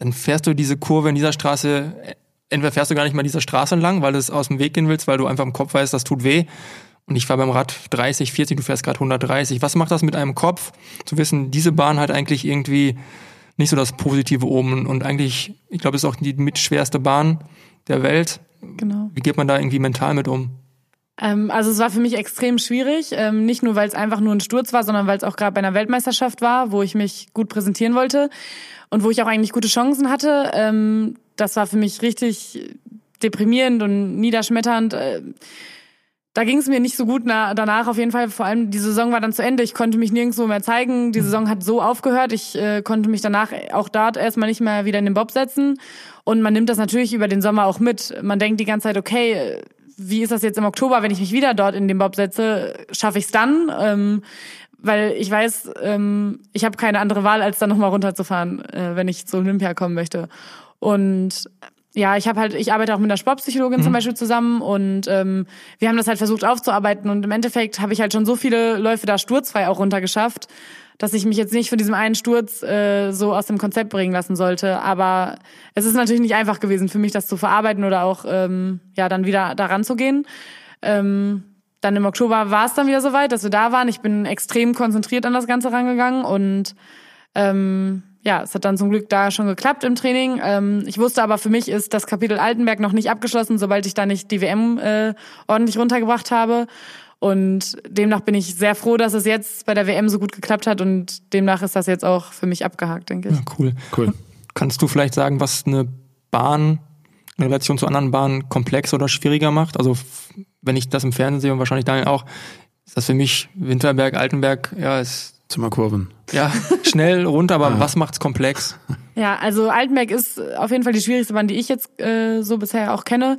Speaker 4: dann fährst du diese Kurve in dieser Straße, entweder fährst du gar nicht mal dieser Straße entlang, weil du es aus dem Weg gehen willst, weil du einfach im Kopf weißt, das tut weh. Und ich fahre beim Rad 30, 40, du fährst gerade 130. Was macht das mit einem Kopf, zu wissen, diese Bahn hat eigentlich irgendwie nicht so das positive oben und eigentlich, ich glaube, es ist auch die mitschwerste Bahn der Welt.
Speaker 1: Genau.
Speaker 4: Wie geht man da irgendwie mental mit um?
Speaker 1: Ähm, also es war für mich extrem schwierig, ähm, nicht nur weil es einfach nur ein Sturz war, sondern weil es auch gerade bei einer Weltmeisterschaft war, wo ich mich gut präsentieren wollte und wo ich auch eigentlich gute Chancen hatte. Ähm, das war für mich richtig deprimierend und niederschmetternd. Äh, da ging es mir nicht so gut na, danach auf jeden Fall. Vor allem die Saison war dann zu Ende. Ich konnte mich nirgendwo mehr zeigen. Die Saison hat so aufgehört. Ich äh, konnte mich danach auch dort erstmal nicht mehr wieder in den Bob setzen. Und man nimmt das natürlich über den Sommer auch mit. Man denkt die ganze Zeit, okay, wie ist das jetzt im Oktober, wenn ich mich wieder dort in den Bob setze? Schaffe ich es dann? Ähm, weil ich weiß, ähm, ich habe keine andere Wahl, als dann nochmal runterzufahren, äh, wenn ich zu Olympia kommen möchte. Und ja, ich habe halt, ich arbeite auch mit einer Sportpsychologin mhm. zum Beispiel zusammen und ähm, wir haben das halt versucht aufzuarbeiten und im Endeffekt habe ich halt schon so viele Läufe da sturzfrei auch runtergeschafft, dass ich mich jetzt nicht von diesem einen Sturz äh, so aus dem Konzept bringen lassen sollte. Aber es ist natürlich nicht einfach gewesen für mich, das zu verarbeiten oder auch ähm, ja dann wieder daran zu gehen. Ähm, dann im Oktober war es dann wieder soweit, dass wir da waren. Ich bin extrem konzentriert an das Ganze rangegangen und ähm, ja, es hat dann zum Glück da schon geklappt im Training. Ähm, ich wusste aber, für mich ist das Kapitel Altenberg noch nicht abgeschlossen, sobald ich da nicht die WM äh, ordentlich runtergebracht habe. Und demnach bin ich sehr froh, dass es jetzt bei der WM so gut geklappt hat und demnach ist das jetzt auch für mich abgehakt, denke ich. Ja,
Speaker 4: cool. Cool. Kannst du vielleicht sagen, was eine Bahn in Relation zu anderen Bahnen komplex oder schwieriger macht? Also wenn ich das im Fernsehen sehe und wahrscheinlich Daniel auch, ist das für mich Winterberg, Altenberg, ja, ist
Speaker 2: Zimmerkurven.
Speaker 4: Ja, schnell runter, aber <laughs> ja. was macht's komplex?
Speaker 1: Ja, also Altenberg ist auf jeden Fall die schwierigste Bahn, die ich jetzt äh, so bisher auch kenne.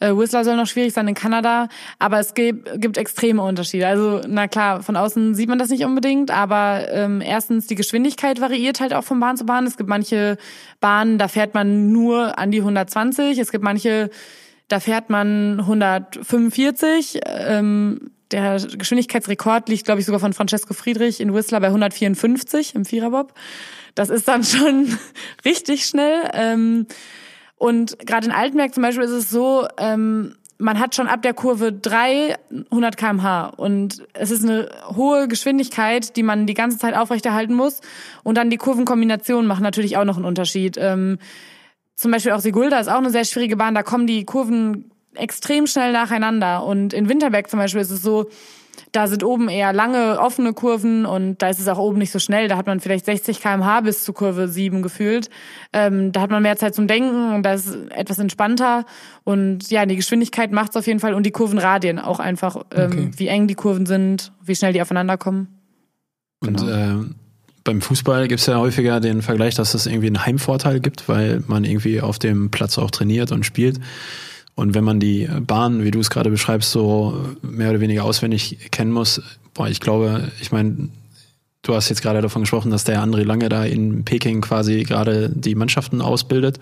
Speaker 1: Äh, Whistler soll noch schwierig sein in Kanada, aber es gibt, gibt extreme Unterschiede. Also na klar, von außen sieht man das nicht unbedingt, aber ähm, erstens die Geschwindigkeit variiert halt auch von Bahn zu Bahn. Es gibt manche Bahnen, da fährt man nur an die 120. Es gibt manche, da fährt man 145. Ähm, der Geschwindigkeitsrekord liegt, glaube ich, sogar von Francesco Friedrich in Whistler bei 154 im Viererbob. Das ist dann <laughs> schon richtig schnell. Ähm, und gerade in Altenberg zum Beispiel ist es so, ähm, man hat schon ab der Kurve 3 100 kmh und es ist eine hohe Geschwindigkeit, die man die ganze Zeit aufrechterhalten muss. Und dann die Kurvenkombinationen machen natürlich auch noch einen Unterschied. Ähm, zum Beispiel auch Sigulda ist auch eine sehr schwierige Bahn. Da kommen die Kurven extrem schnell nacheinander. Und in Winterberg zum Beispiel ist es so, da sind oben eher lange, offene Kurven und da ist es auch oben nicht so schnell. Da hat man vielleicht 60 kmh bis zu Kurve 7 gefühlt. Ähm, da hat man mehr Zeit zum Denken und da ist etwas entspannter. Und ja, die Geschwindigkeit macht es auf jeden Fall und die Kurvenradien auch einfach, ähm, okay. wie eng die Kurven sind, wie schnell die aufeinander kommen.
Speaker 2: Und genau. äh, beim Fußball gibt es ja häufiger den Vergleich, dass es irgendwie einen Heimvorteil gibt, weil man irgendwie auf dem Platz auch trainiert und spielt. Und wenn man die Bahn, wie du es gerade beschreibst, so mehr oder weniger auswendig kennen muss, boah, ich glaube, ich meine, du hast jetzt gerade davon gesprochen, dass der André Lange da in Peking quasi gerade die Mannschaften ausbildet,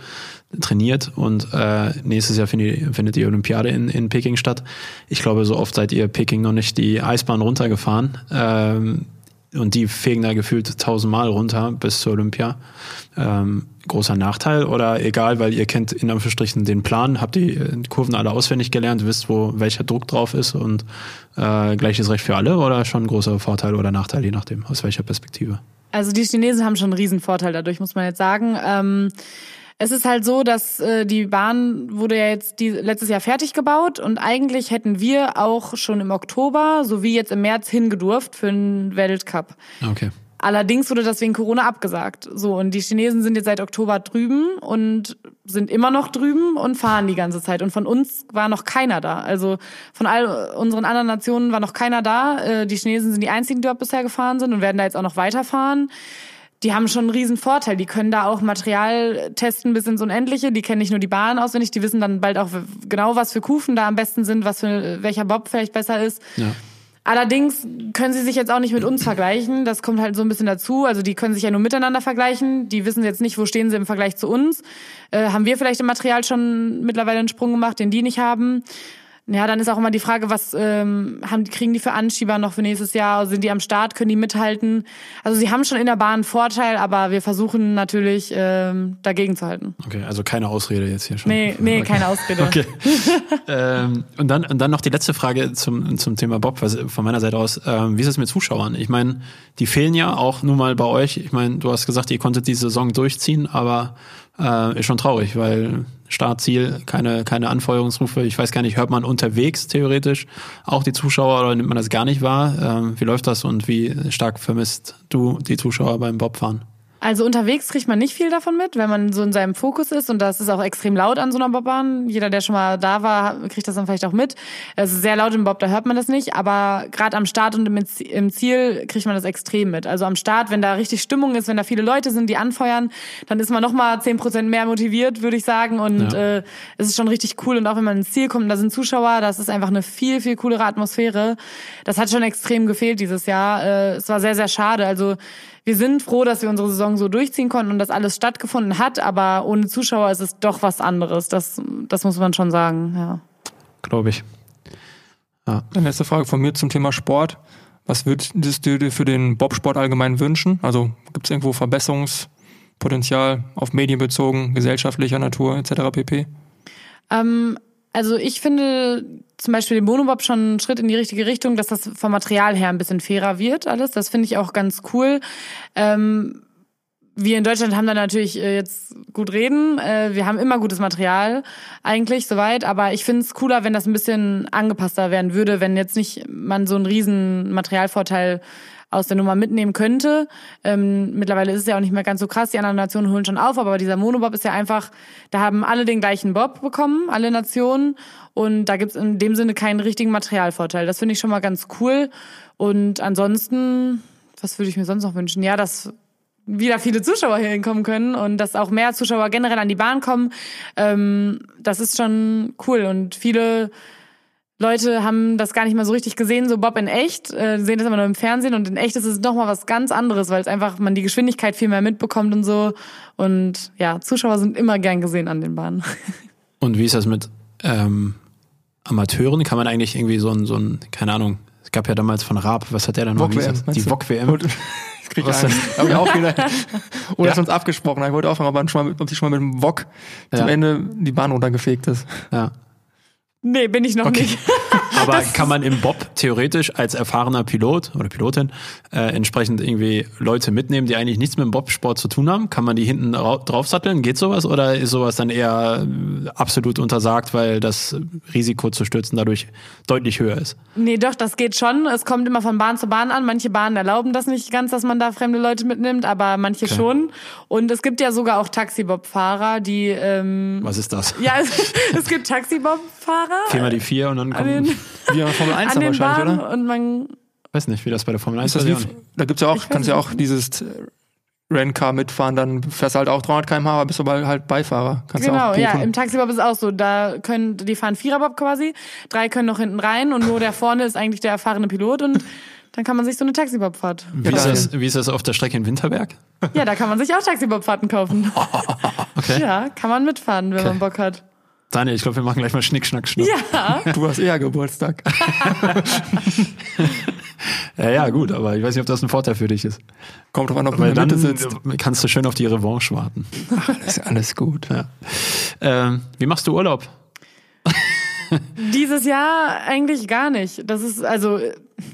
Speaker 2: trainiert und äh, nächstes Jahr findet, findet die Olympiade in, in Peking statt. Ich glaube, so oft seid ihr Peking noch nicht die Eisbahn runtergefahren. Ähm, und die fegen da gefühlt tausendmal runter bis zur Olympia. Ähm, großer Nachteil oder egal, weil ihr kennt in Anführungsstrichen den Plan, habt die Kurven alle auswendig gelernt, wisst, wo welcher Druck drauf ist und äh, gleiches Recht für alle oder schon großer Vorteil oder Nachteil, je nachdem, aus welcher Perspektive?
Speaker 1: Also die Chinesen haben schon einen riesen Vorteil dadurch, muss man jetzt sagen. Ähm es ist halt so, dass äh, die Bahn wurde ja jetzt die, letztes Jahr fertig gebaut und eigentlich hätten wir auch schon im Oktober sowie jetzt im März hingedurft für einen Weltcup.
Speaker 2: Okay.
Speaker 1: Allerdings wurde das wegen Corona abgesagt. So, und die Chinesen sind jetzt seit Oktober drüben und sind immer noch drüben und fahren die ganze Zeit. Und von uns war noch keiner da. Also von all unseren anderen Nationen war noch keiner da. Äh, die Chinesen sind die einzigen, die dort bisher gefahren sind und werden da jetzt auch noch weiterfahren. Die haben schon einen riesen Vorteil. Die können da auch Material testen bis ins Unendliche. Die kennen nicht nur die Bahn auswendig, die wissen dann bald auch genau, was für Kufen da am besten sind, was für welcher Bob vielleicht besser ist. Ja. Allerdings können sie sich jetzt auch nicht mit uns vergleichen. Das kommt halt so ein bisschen dazu. Also die können sich ja nur miteinander vergleichen. Die wissen jetzt nicht, wo stehen sie im Vergleich zu uns. Äh, haben wir vielleicht im Material schon mittlerweile einen Sprung gemacht, den die nicht haben. Ja, dann ist auch immer die Frage, was ähm, haben, kriegen die für Anschieber noch für nächstes Jahr? Sind die am Start? Können die mithalten? Also sie haben schon in der Bahn einen Vorteil, aber wir versuchen natürlich ähm, dagegen zu halten.
Speaker 2: Okay, also keine Ausrede jetzt hier schon.
Speaker 1: Nee, nee, keine Ausrede.
Speaker 2: Okay. <laughs> ähm, und, dann, und dann noch die letzte Frage zum, zum Thema Bob, was, von meiner Seite aus. Ähm, wie ist es mit Zuschauern? Ich meine, die fehlen ja auch nun mal bei euch. Ich meine, du hast gesagt, ihr konntet die Saison durchziehen, aber äh, ist schon traurig, weil Startziel, keine, keine Anfeuerungsrufe. Ich weiß gar nicht, hört man unterwegs theoretisch auch die Zuschauer oder nimmt man das gar nicht wahr? Ähm, wie läuft das und wie stark vermisst du die Zuschauer beim Bobfahren?
Speaker 1: Also unterwegs kriegt man nicht viel davon mit, wenn man so in seinem Fokus ist und das ist auch extrem laut an so einer Bobbahn. Jeder, der schon mal da war, kriegt das dann vielleicht auch mit. Es ist sehr laut im Bob, da hört man das nicht, aber gerade am Start und im Ziel kriegt man das extrem mit. Also am Start, wenn da richtig Stimmung ist, wenn da viele Leute sind, die anfeuern, dann ist man noch mal zehn Prozent mehr motiviert, würde ich sagen und ja. äh, es ist schon richtig cool und auch wenn man ins Ziel kommt, da sind Zuschauer, das ist einfach eine viel viel coolere Atmosphäre. Das hat schon extrem gefehlt dieses Jahr. Äh, es war sehr sehr schade. Also wir sind froh, dass wir unsere Saison so durchziehen konnten und dass alles stattgefunden hat, aber ohne Zuschauer ist es doch was anderes. Das, das muss man schon sagen, ja.
Speaker 2: Glaube ich.
Speaker 4: Ja. Dann letzte Frage von mir zum Thema Sport. Was würdest du dir für den Bobsport allgemein wünschen? Also gibt es irgendwo Verbesserungspotenzial auf Medien bezogen, gesellschaftlicher Natur etc. pp?
Speaker 1: Ähm, also ich finde zum Beispiel den Monobob schon einen Schritt in die richtige Richtung, dass das vom Material her ein bisschen fairer wird alles. Das finde ich auch ganz cool. Ähm, wir in Deutschland haben da natürlich äh, jetzt gut reden. Äh, wir haben immer gutes Material eigentlich soweit, aber ich finde es cooler, wenn das ein bisschen angepasster werden würde, wenn jetzt nicht man so einen riesen Materialvorteil aus der Nummer mitnehmen könnte. Ähm, mittlerweile ist es ja auch nicht mehr ganz so krass. Die anderen Nationen holen schon auf, aber dieser Monobob ist ja einfach, da haben alle den gleichen Bob bekommen, alle Nationen. Und da gibt's in dem Sinne keinen richtigen Materialvorteil. Das finde ich schon mal ganz cool. Und ansonsten, was würde ich mir sonst noch wünschen? Ja, dass wieder viele Zuschauer hier hinkommen können und dass auch mehr Zuschauer generell an die Bahn kommen. Ähm, das ist schon cool. Und viele Leute haben das gar nicht mal so richtig gesehen, so Bob in echt, äh, sehen das immer nur im Fernsehen und in echt ist es nochmal was ganz anderes, weil es einfach man die Geschwindigkeit viel mehr mitbekommt und so. Und ja, Zuschauer sind immer gern gesehen an den Bahnen. <laughs>
Speaker 2: Und wie ist das mit ähm, Amateuren? Kann man eigentlich irgendwie so ein, so ein, keine Ahnung, es gab ja damals von Raab, was hat der dann
Speaker 4: noch? gesagt?
Speaker 2: Die VOG-WM.
Speaker 4: Das <laughs> krieg ich Hab ich auch wieder. <laughs> Oder ja? ist uns abgesprochen. Ich wollte auch fragen, ob, man schon mal, ob die schon mal mit dem VOG ja. zum Ende die Bahn runtergefegt ist.
Speaker 2: Ja.
Speaker 1: Nee, bin ich noch okay. nicht. <laughs>
Speaker 2: Aber kann man im Bob theoretisch als erfahrener Pilot oder Pilotin äh, entsprechend irgendwie Leute mitnehmen, die eigentlich nichts mit dem Bobsport zu tun haben? Kann man die hinten draufsatteln? Geht sowas? Oder ist sowas dann eher äh, absolut untersagt, weil das Risiko zu stürzen dadurch deutlich höher ist?
Speaker 1: Nee, doch, das geht schon. Es kommt immer von Bahn zu Bahn an. Manche Bahnen erlauben das nicht ganz, dass man da fremde Leute mitnimmt, aber manche okay. schon. Und es gibt ja sogar auch Taxibob-Fahrer, die... Ähm,
Speaker 2: Was ist das?
Speaker 1: Ja, es, <laughs> es gibt <laughs> Taxibob-Fahrer Fahrer.
Speaker 2: Viermal die vier und dann kommen
Speaker 4: wie bei Formel 1 dann wahrscheinlich, Bahn oder?
Speaker 1: Und man
Speaker 2: weiß nicht, wie das bei der Formel 1
Speaker 4: ist. Wie, da gibt's ja auch, kannst ja auch dieses Renncar mitfahren, dann fährst du halt auch 300 km/h, aber bist du halt Beifahrer. Kannst
Speaker 1: genau, ja, im Taxibob ist es auch so. Da können, die fahren Viererbob quasi, drei können noch hinten rein und nur der vorne ist eigentlich der erfahrene Pilot und dann kann man sich so eine Taxibobfahrt.
Speaker 2: Wie, ist das, wie ist das auf der Strecke in Winterberg?
Speaker 1: Ja, da kann man sich auch Taxibobfahrten kaufen. <laughs>
Speaker 2: okay.
Speaker 1: Ja, kann man mitfahren, wenn okay. man Bock hat.
Speaker 2: Daniel, ich glaube, wir machen gleich mal Schnick, Schnack, Schnuck.
Speaker 1: Ja.
Speaker 4: Du hast eher Geburtstag. <laughs>
Speaker 2: ja, ja, gut, aber ich weiß nicht, ob das ein Vorteil für dich ist.
Speaker 4: Kommt drauf an, ob du in der Mitte sitzt.
Speaker 2: kannst du schön auf die Revanche warten.
Speaker 4: Alles, alles gut.
Speaker 2: Ja. Ähm, wie machst du Urlaub? <laughs>
Speaker 1: Dieses Jahr eigentlich gar nicht. Das ist also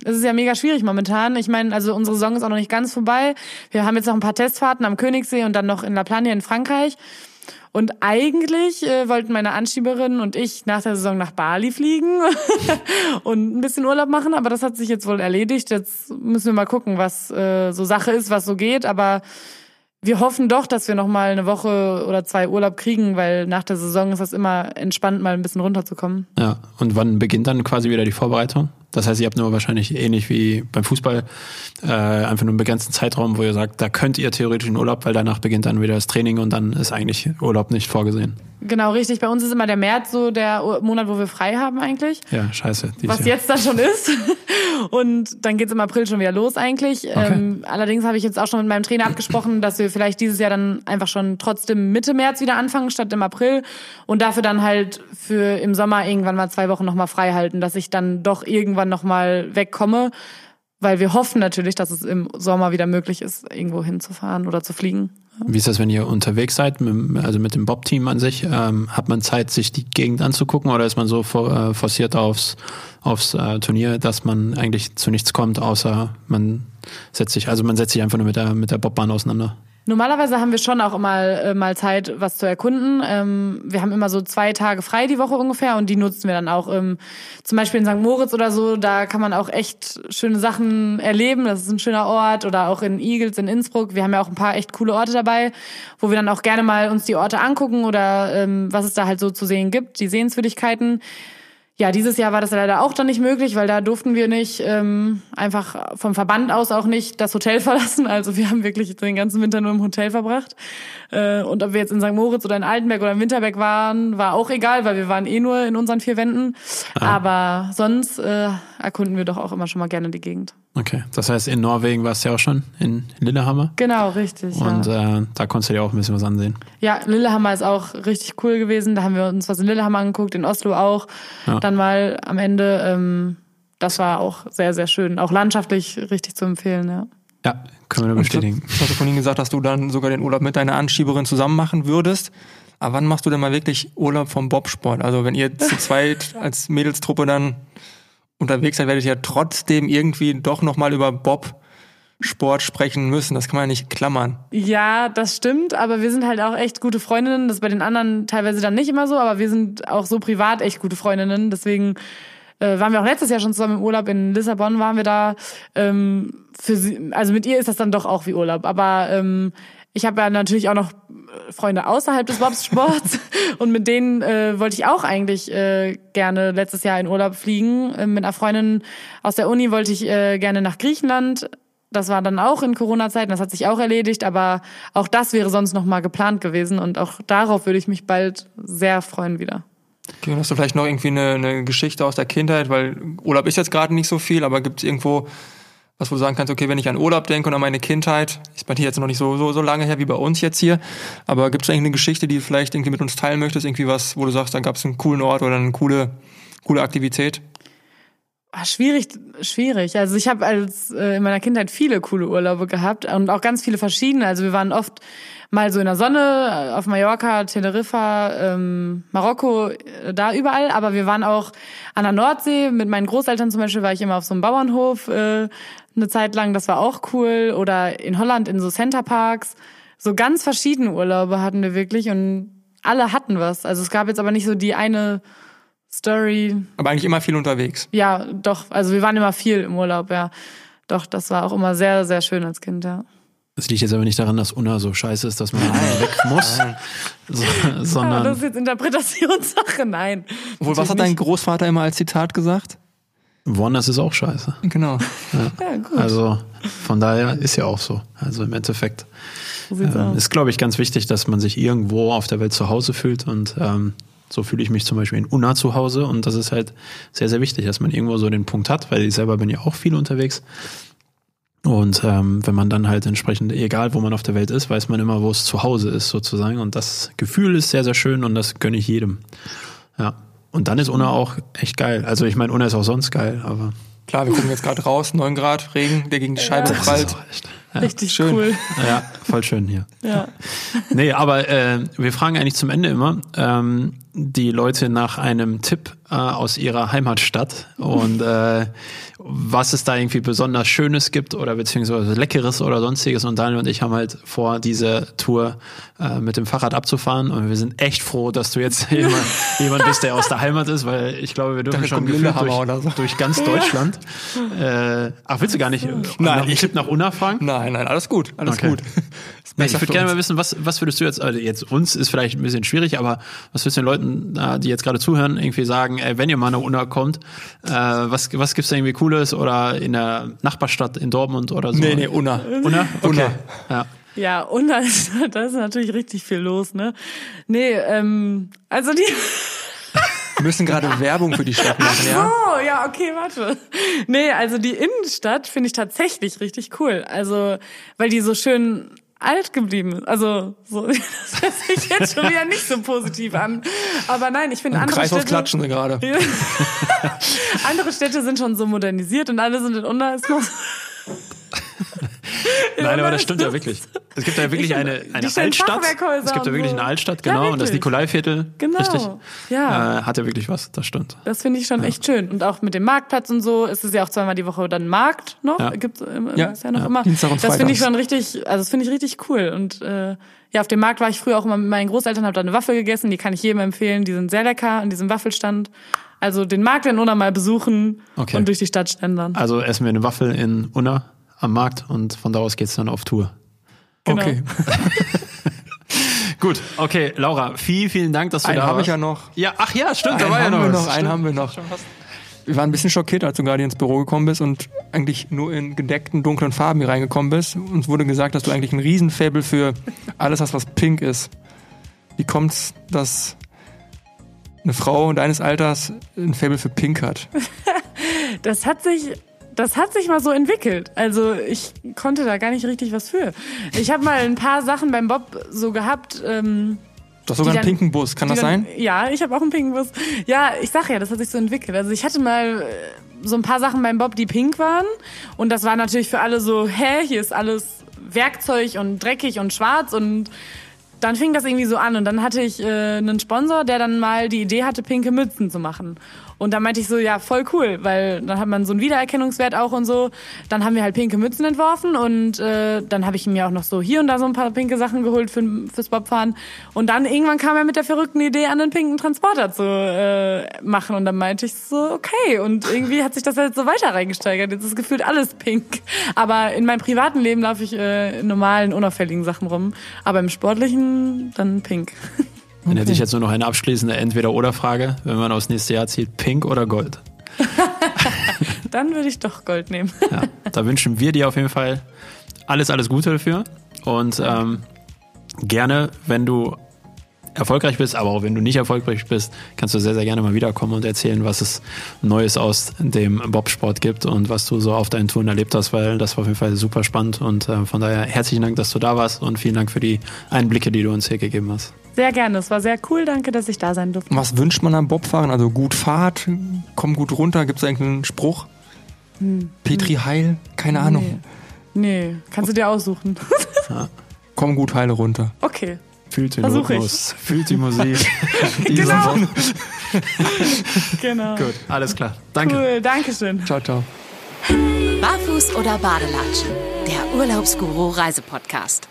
Speaker 1: es ist ja mega schwierig momentan. Ich meine, also unsere Saison ist auch noch nicht ganz vorbei. Wir haben jetzt noch ein paar Testfahrten am Königssee und dann noch in La Plagne in Frankreich. Und eigentlich äh, wollten meine Anschieberin und ich nach der Saison nach Bali fliegen <laughs> und ein bisschen Urlaub machen, aber das hat sich jetzt wohl erledigt. Jetzt müssen wir mal gucken, was äh, so Sache ist, was so geht. Aber wir hoffen doch, dass wir noch mal eine Woche oder zwei Urlaub kriegen, weil nach der Saison ist das immer entspannt, mal ein bisschen runterzukommen.
Speaker 2: Ja, und wann beginnt dann quasi wieder die Vorbereitung? Das heißt, ihr habt nur wahrscheinlich ähnlich wie beim Fußball äh, einfach nur einen begrenzten Zeitraum, wo ihr sagt, da könnt ihr theoretisch in Urlaub, weil danach beginnt dann wieder das Training und dann ist eigentlich Urlaub nicht vorgesehen.
Speaker 1: Genau, richtig. Bei uns ist immer der März so der Monat, wo wir frei haben eigentlich.
Speaker 2: Ja, scheiße.
Speaker 1: Was Jahr. jetzt dann schon ist. <laughs> Und dann geht's im April schon wieder los eigentlich. Okay. Ähm, allerdings habe ich jetzt auch schon mit meinem Trainer abgesprochen, dass wir vielleicht dieses Jahr dann einfach schon trotzdem Mitte März wieder anfangen, statt im April. Und dafür dann halt für im Sommer irgendwann mal zwei Wochen nochmal frei halten, dass ich dann doch irgendwann nochmal wegkomme. Weil wir hoffen natürlich, dass es im Sommer wieder möglich ist, irgendwo hinzufahren oder zu fliegen.
Speaker 2: Wie ist das, wenn ihr unterwegs seid, also mit dem Bob-Team an sich? Ähm, hat man Zeit, sich die Gegend anzugucken oder ist man so äh, forciert aufs, aufs äh, Turnier, dass man eigentlich zu nichts kommt, außer man setzt sich, also man setzt sich einfach nur mit der, mit der Bobbahn auseinander?
Speaker 1: Normalerweise haben wir schon auch mal, äh, mal Zeit, was zu erkunden. Ähm, wir haben immer so zwei Tage frei die Woche ungefähr und die nutzen wir dann auch. Ähm, zum Beispiel in St. Moritz oder so, da kann man auch echt schöne Sachen erleben. Das ist ein schöner Ort. Oder auch in Igels in Innsbruck. Wir haben ja auch ein paar echt coole Orte dabei, wo wir dann auch gerne mal uns die Orte angucken oder ähm, was es da halt so zu sehen gibt, die Sehenswürdigkeiten. Ja, dieses Jahr war das leider auch dann nicht möglich, weil da durften wir nicht ähm, einfach vom Verband aus auch nicht das Hotel <laughs> verlassen. Also wir haben wirklich den ganzen Winter nur im Hotel verbracht. Äh, und ob wir jetzt in St. Moritz oder in Altenberg oder in Winterberg waren, war auch egal, weil wir waren eh nur in unseren vier Wänden. Ah. Aber sonst äh, erkunden wir doch auch immer schon mal gerne die Gegend.
Speaker 2: Okay, das heißt, in Norwegen warst du ja auch schon, in Lillehammer.
Speaker 1: Genau, richtig.
Speaker 2: Und ja. äh, da konntest du dir auch ein bisschen was ansehen.
Speaker 1: Ja, Lillehammer ist auch richtig cool gewesen. Da haben wir uns was in Lillehammer angeguckt, in Oslo auch. Ja. Dann mal am Ende, ähm, das war auch sehr, sehr schön. Auch landschaftlich richtig zu empfehlen, ja.
Speaker 2: Ja, können wir nur bestätigen.
Speaker 4: Du hast du vorhin gesagt, dass du dann sogar den Urlaub mit deiner Anschieberin zusammen machen würdest. Aber wann machst du denn mal wirklich Urlaub vom Bobsport? Also wenn ihr zu zweit <laughs> als Mädelstruppe dann unterwegs seid, werdet ihr trotzdem irgendwie doch nochmal über Bob Sport sprechen müssen. Das kann man ja nicht klammern.
Speaker 1: Ja, das stimmt, aber wir sind halt auch echt gute Freundinnen. Das ist bei den anderen teilweise dann nicht immer so, aber wir sind auch so privat echt gute Freundinnen. Deswegen äh, waren wir auch letztes Jahr schon zusammen im Urlaub. In Lissabon waren wir da. Ähm, für sie, also mit ihr ist das dann doch auch wie Urlaub. Aber ähm, ich habe ja natürlich auch noch Freunde außerhalb des Bobsports <laughs> und mit denen äh, wollte ich auch eigentlich äh, gerne letztes Jahr in Urlaub fliegen. Äh, mit einer Freundin aus der Uni wollte ich äh, gerne nach Griechenland. Das war dann auch in Corona-Zeiten, das hat sich auch erledigt, aber auch das wäre sonst noch mal geplant gewesen und auch darauf würde ich mich bald sehr freuen wieder.
Speaker 4: Okay, hast du vielleicht noch irgendwie eine, eine Geschichte aus der Kindheit, weil Urlaub ist jetzt gerade nicht so viel, aber gibt es irgendwo was wo du sagen kannst, okay, wenn ich an Urlaub denke und an meine Kindheit, ist bei dir jetzt noch nicht so, so, so lange her wie bei uns jetzt hier, aber gibt es eigentlich eine Geschichte, die du vielleicht irgendwie mit uns teilen möchtest, irgendwie was, wo du sagst, da gab es einen coolen Ort oder eine coole, coole Aktivität?
Speaker 1: Ah, schwierig, schwierig. Also ich habe als äh, in meiner Kindheit viele coole Urlaube gehabt und auch ganz viele verschiedene. Also wir waren oft mal so in der Sonne auf Mallorca, Teneriffa, ähm, Marokko, äh, da überall. Aber wir waren auch an der Nordsee mit meinen Großeltern zum Beispiel war ich immer auf so einem Bauernhof äh, eine Zeit lang. Das war auch cool. Oder in Holland in so Centerparks. So ganz verschiedene Urlaube hatten wir wirklich und alle hatten was. Also es gab jetzt aber nicht so die eine Story.
Speaker 4: Aber eigentlich immer viel unterwegs.
Speaker 1: Ja, doch. Also wir waren immer viel im Urlaub, ja. Doch, das war auch immer sehr, sehr schön als Kind, ja.
Speaker 2: Das liegt jetzt aber nicht daran, dass Unna so scheiße ist, dass man <laughs> weg muss, so, sondern. Ja,
Speaker 1: das ist jetzt Interpretationssache, nein.
Speaker 4: Obwohl, was hat dein Großvater immer als Zitat gesagt?
Speaker 2: Woanders ist auch scheiße.
Speaker 4: Genau.
Speaker 2: Ja. ja, gut. Also von daher ist ja auch so. Also im Endeffekt ähm, ist, glaube ich, ganz wichtig, dass man sich irgendwo auf der Welt zu Hause fühlt und ähm, so fühle ich mich zum Beispiel in Unna zu Hause und das ist halt sehr, sehr wichtig, dass man irgendwo so den Punkt hat, weil ich selber bin ja auch viel unterwegs. Und ähm, wenn man dann halt entsprechend, egal wo man auf der Welt ist, weiß man immer, wo es zu Hause ist sozusagen. Und das Gefühl ist sehr, sehr schön und das gönne ich jedem. Ja. Und dann ist Unna auch echt geil. Also ich meine, Unna ist auch sonst geil, aber.
Speaker 4: Klar, wir gucken jetzt gerade raus, 9 Grad, Regen, der gegen die Scheibe ja, prallt.
Speaker 1: Ja, Richtig schön. cool.
Speaker 2: Ja, voll schön hier. Ja. <laughs> Nee, aber äh, wir fragen eigentlich zum Ende immer ähm, die Leute nach einem Tipp äh, aus ihrer Heimatstadt und äh, was es da irgendwie besonders Schönes gibt oder beziehungsweise Leckeres oder sonstiges. Und Daniel und ich haben halt vor, diese Tour äh, mit dem Fahrrad abzufahren. Und wir sind echt froh, dass du jetzt <laughs> jemand, jemand bist, der aus der Heimat ist, weil ich glaube, wir dürfen schon gefühlt durch, so. durch ganz Deutschland. Äh, ach, willst du gar nicht
Speaker 4: nein, einen
Speaker 2: Tipp nach Unna fragen?
Speaker 4: Nein, nein, alles gut, alles okay. gut. <laughs>
Speaker 2: ich würde gerne mal wissen, was, was würdest du jetzt, also jetzt uns ist vielleicht ein bisschen schwierig, aber was würdest du den Leuten, die jetzt gerade zuhören, irgendwie sagen, ey, wenn ihr mal nach Unna kommt, äh, was, was gibt's da irgendwie Cooles oder in der Nachbarstadt in Dortmund oder so?
Speaker 4: Nee, nee, Unna.
Speaker 2: Unna? Okay.
Speaker 4: Unna.
Speaker 2: Ja.
Speaker 1: Ja, und da <laughs> ist, da ist natürlich richtig viel los, ne? Nee, ähm, also die.
Speaker 4: Wir müssen gerade Werbung für die Stadt machen, ja?
Speaker 1: Oh, ja, okay, warte. Nee, also die Innenstadt finde ich tatsächlich richtig cool. Also, weil die so schön alt geblieben ist. Also, so, <laughs> das hört sich jetzt schon wieder nicht so positiv an. Aber nein, ich finde andere
Speaker 4: Kreishaus
Speaker 1: Städte.
Speaker 4: klatschen sie gerade. <laughs>
Speaker 1: andere Städte sind schon so modernisiert und alle sind in Unna ist noch. <laughs>
Speaker 2: Nein, aber das stimmt ja wirklich. Es gibt ja wirklich
Speaker 1: Ich-
Speaker 2: eine, eine Altstadt. Es gibt ja wirklich eine Altstadt,
Speaker 1: Ja,
Speaker 2: genau. und das. Nikolaiviertel.
Speaker 1: Genau.
Speaker 2: Richtig.
Speaker 1: Ja.
Speaker 2: Äh, hat ja wirklich was, das stimmt.
Speaker 1: Das finde ich schon echt schön. Und auch mit dem Marktplatz und so ist es ja auch zweimal die Woche dann Markt noch.
Speaker 2: Ja.
Speaker 1: Gibt's immer,
Speaker 4: Ja,
Speaker 1: ist ja noch
Speaker 4: ja,
Speaker 1: immer.
Speaker 4: Dienstag und
Speaker 1: das finde ich schon richtig, also das finde ich richtig cool. Und äh, ja, auf dem Markt war ich früher auch immer mit meinen Großeltern, habe da eine Waffel gegessen, die kann ich jedem empfehlen. Die sind sehr lecker an diesem Waffelstand. Also den Markt in Unna mal besuchen
Speaker 2: Okay.
Speaker 1: und durch die Stadt schlendern.
Speaker 2: Also essen wir eine Waffel in Unna am Markt und von da aus geht's dann auf Tour.
Speaker 1: Genau.
Speaker 4: Okay. <laughs>
Speaker 2: Gut, okay, Laura, vielen, vielen Dank, dass du
Speaker 4: Einen
Speaker 2: da
Speaker 4: habe
Speaker 2: warst.
Speaker 4: ich ja noch.
Speaker 2: Ja, ach ja, stimmt, da
Speaker 4: Einen
Speaker 2: war ja noch
Speaker 4: wir
Speaker 2: was.
Speaker 4: noch, einen
Speaker 2: Stimmt.
Speaker 4: haben wir noch. Wir waren ein bisschen schockiert, als du gerade ins Büro gekommen bist und eigentlich nur in gedeckten, dunklen Farben hier reingekommen bist. Uns wurde gesagt, dass du eigentlich ein Riesenfaible für alles hast, was pink ist. Wie kommt's, dass eine Frau deines Alters ein Faible für pink hat? <laughs>
Speaker 1: Das hat sich, das hat sich mal so entwickelt. Also ich konnte da gar nicht richtig was für. Ich habe mal ein paar Sachen beim Bob so gehabt. Ähm,
Speaker 4: Du hast sogar einen
Speaker 1: dann-
Speaker 4: pinken Bus, kann das
Speaker 1: dann,
Speaker 4: sein?
Speaker 1: Ja, ich habe auch einen pinken Bus. Ja, ich sag ja, das hat sich so entwickelt. Also ich hatte mal äh, so ein paar Sachen beim Bob, die pink waren. Und das war natürlich für alle so, hä, hier ist alles Werkzeug und dreckig und schwarz und dann fing das irgendwie so an und dann hatte ich äh, einen Sponsor, der dann mal die Idee hatte, pinke Mützen zu machen. Und da meinte ich so, ja, voll cool, weil dann hat man so einen Wiedererkennungswert auch und so. Dann haben wir halt pinke Mützen entworfen und äh, dann habe ich mir auch noch so hier und da so ein paar pinke Sachen geholt für, fürs Bobfahren. Und dann irgendwann kam er mit der verrückten Idee, einen pinken Transporter zu äh, machen. Und dann meinte ich so, okay. Und irgendwie hat sich das halt so weiter reingesteigert. Jetzt ist gefühlt alles pink. Aber in meinem privaten Leben laufe ich äh, in normalen, unauffälligen Sachen rum. Aber im sportlichen dann pink. <laughs>
Speaker 2: Dann hätte ich jetzt nur noch eine abschließende Entweder-Oder-Frage, wenn man aufs nächste Jahr zieht, Pink oder Gold? <laughs>
Speaker 1: Dann würde ich doch Gold nehmen.
Speaker 2: Ja, da wünschen wir dir auf jeden Fall alles, alles Gute dafür. Und ähm, gerne, wenn du erfolgreich bist, aber auch wenn du nicht erfolgreich bist, kannst du sehr, sehr gerne mal wiederkommen und erzählen, was es Neues aus dem Bobsport gibt und was du so auf deinen Touren erlebt hast, weil das war auf jeden Fall super spannend. Und äh, von daher herzlichen Dank, dass du da warst und vielen Dank für die Einblicke, die du uns hier gegeben hast.
Speaker 1: Sehr gerne. Es war sehr cool. Danke, dass ich da sein durfte.
Speaker 4: Was wünscht man am Bobfahren? Also gut Fahrt, komm gut runter, gibt es eigentlich einen Spruch? Petri Heil? Keine Ahnung.
Speaker 1: Nee, kannst du dir aussuchen. <laughs>
Speaker 4: Komm gut heile runter.
Speaker 1: Okay.
Speaker 2: Fühlt den
Speaker 1: Versuch ich.
Speaker 2: Rhythmus, fühlt <laughs> die Musik.
Speaker 1: Genau. <laughs> Genau.
Speaker 2: Gut, alles klar. Danke.
Speaker 1: Cool, Dankeschön.
Speaker 4: Ciao, ciao.
Speaker 3: Barfuß oder Badelatschen? Der Urlaubsguru Reisepodcast.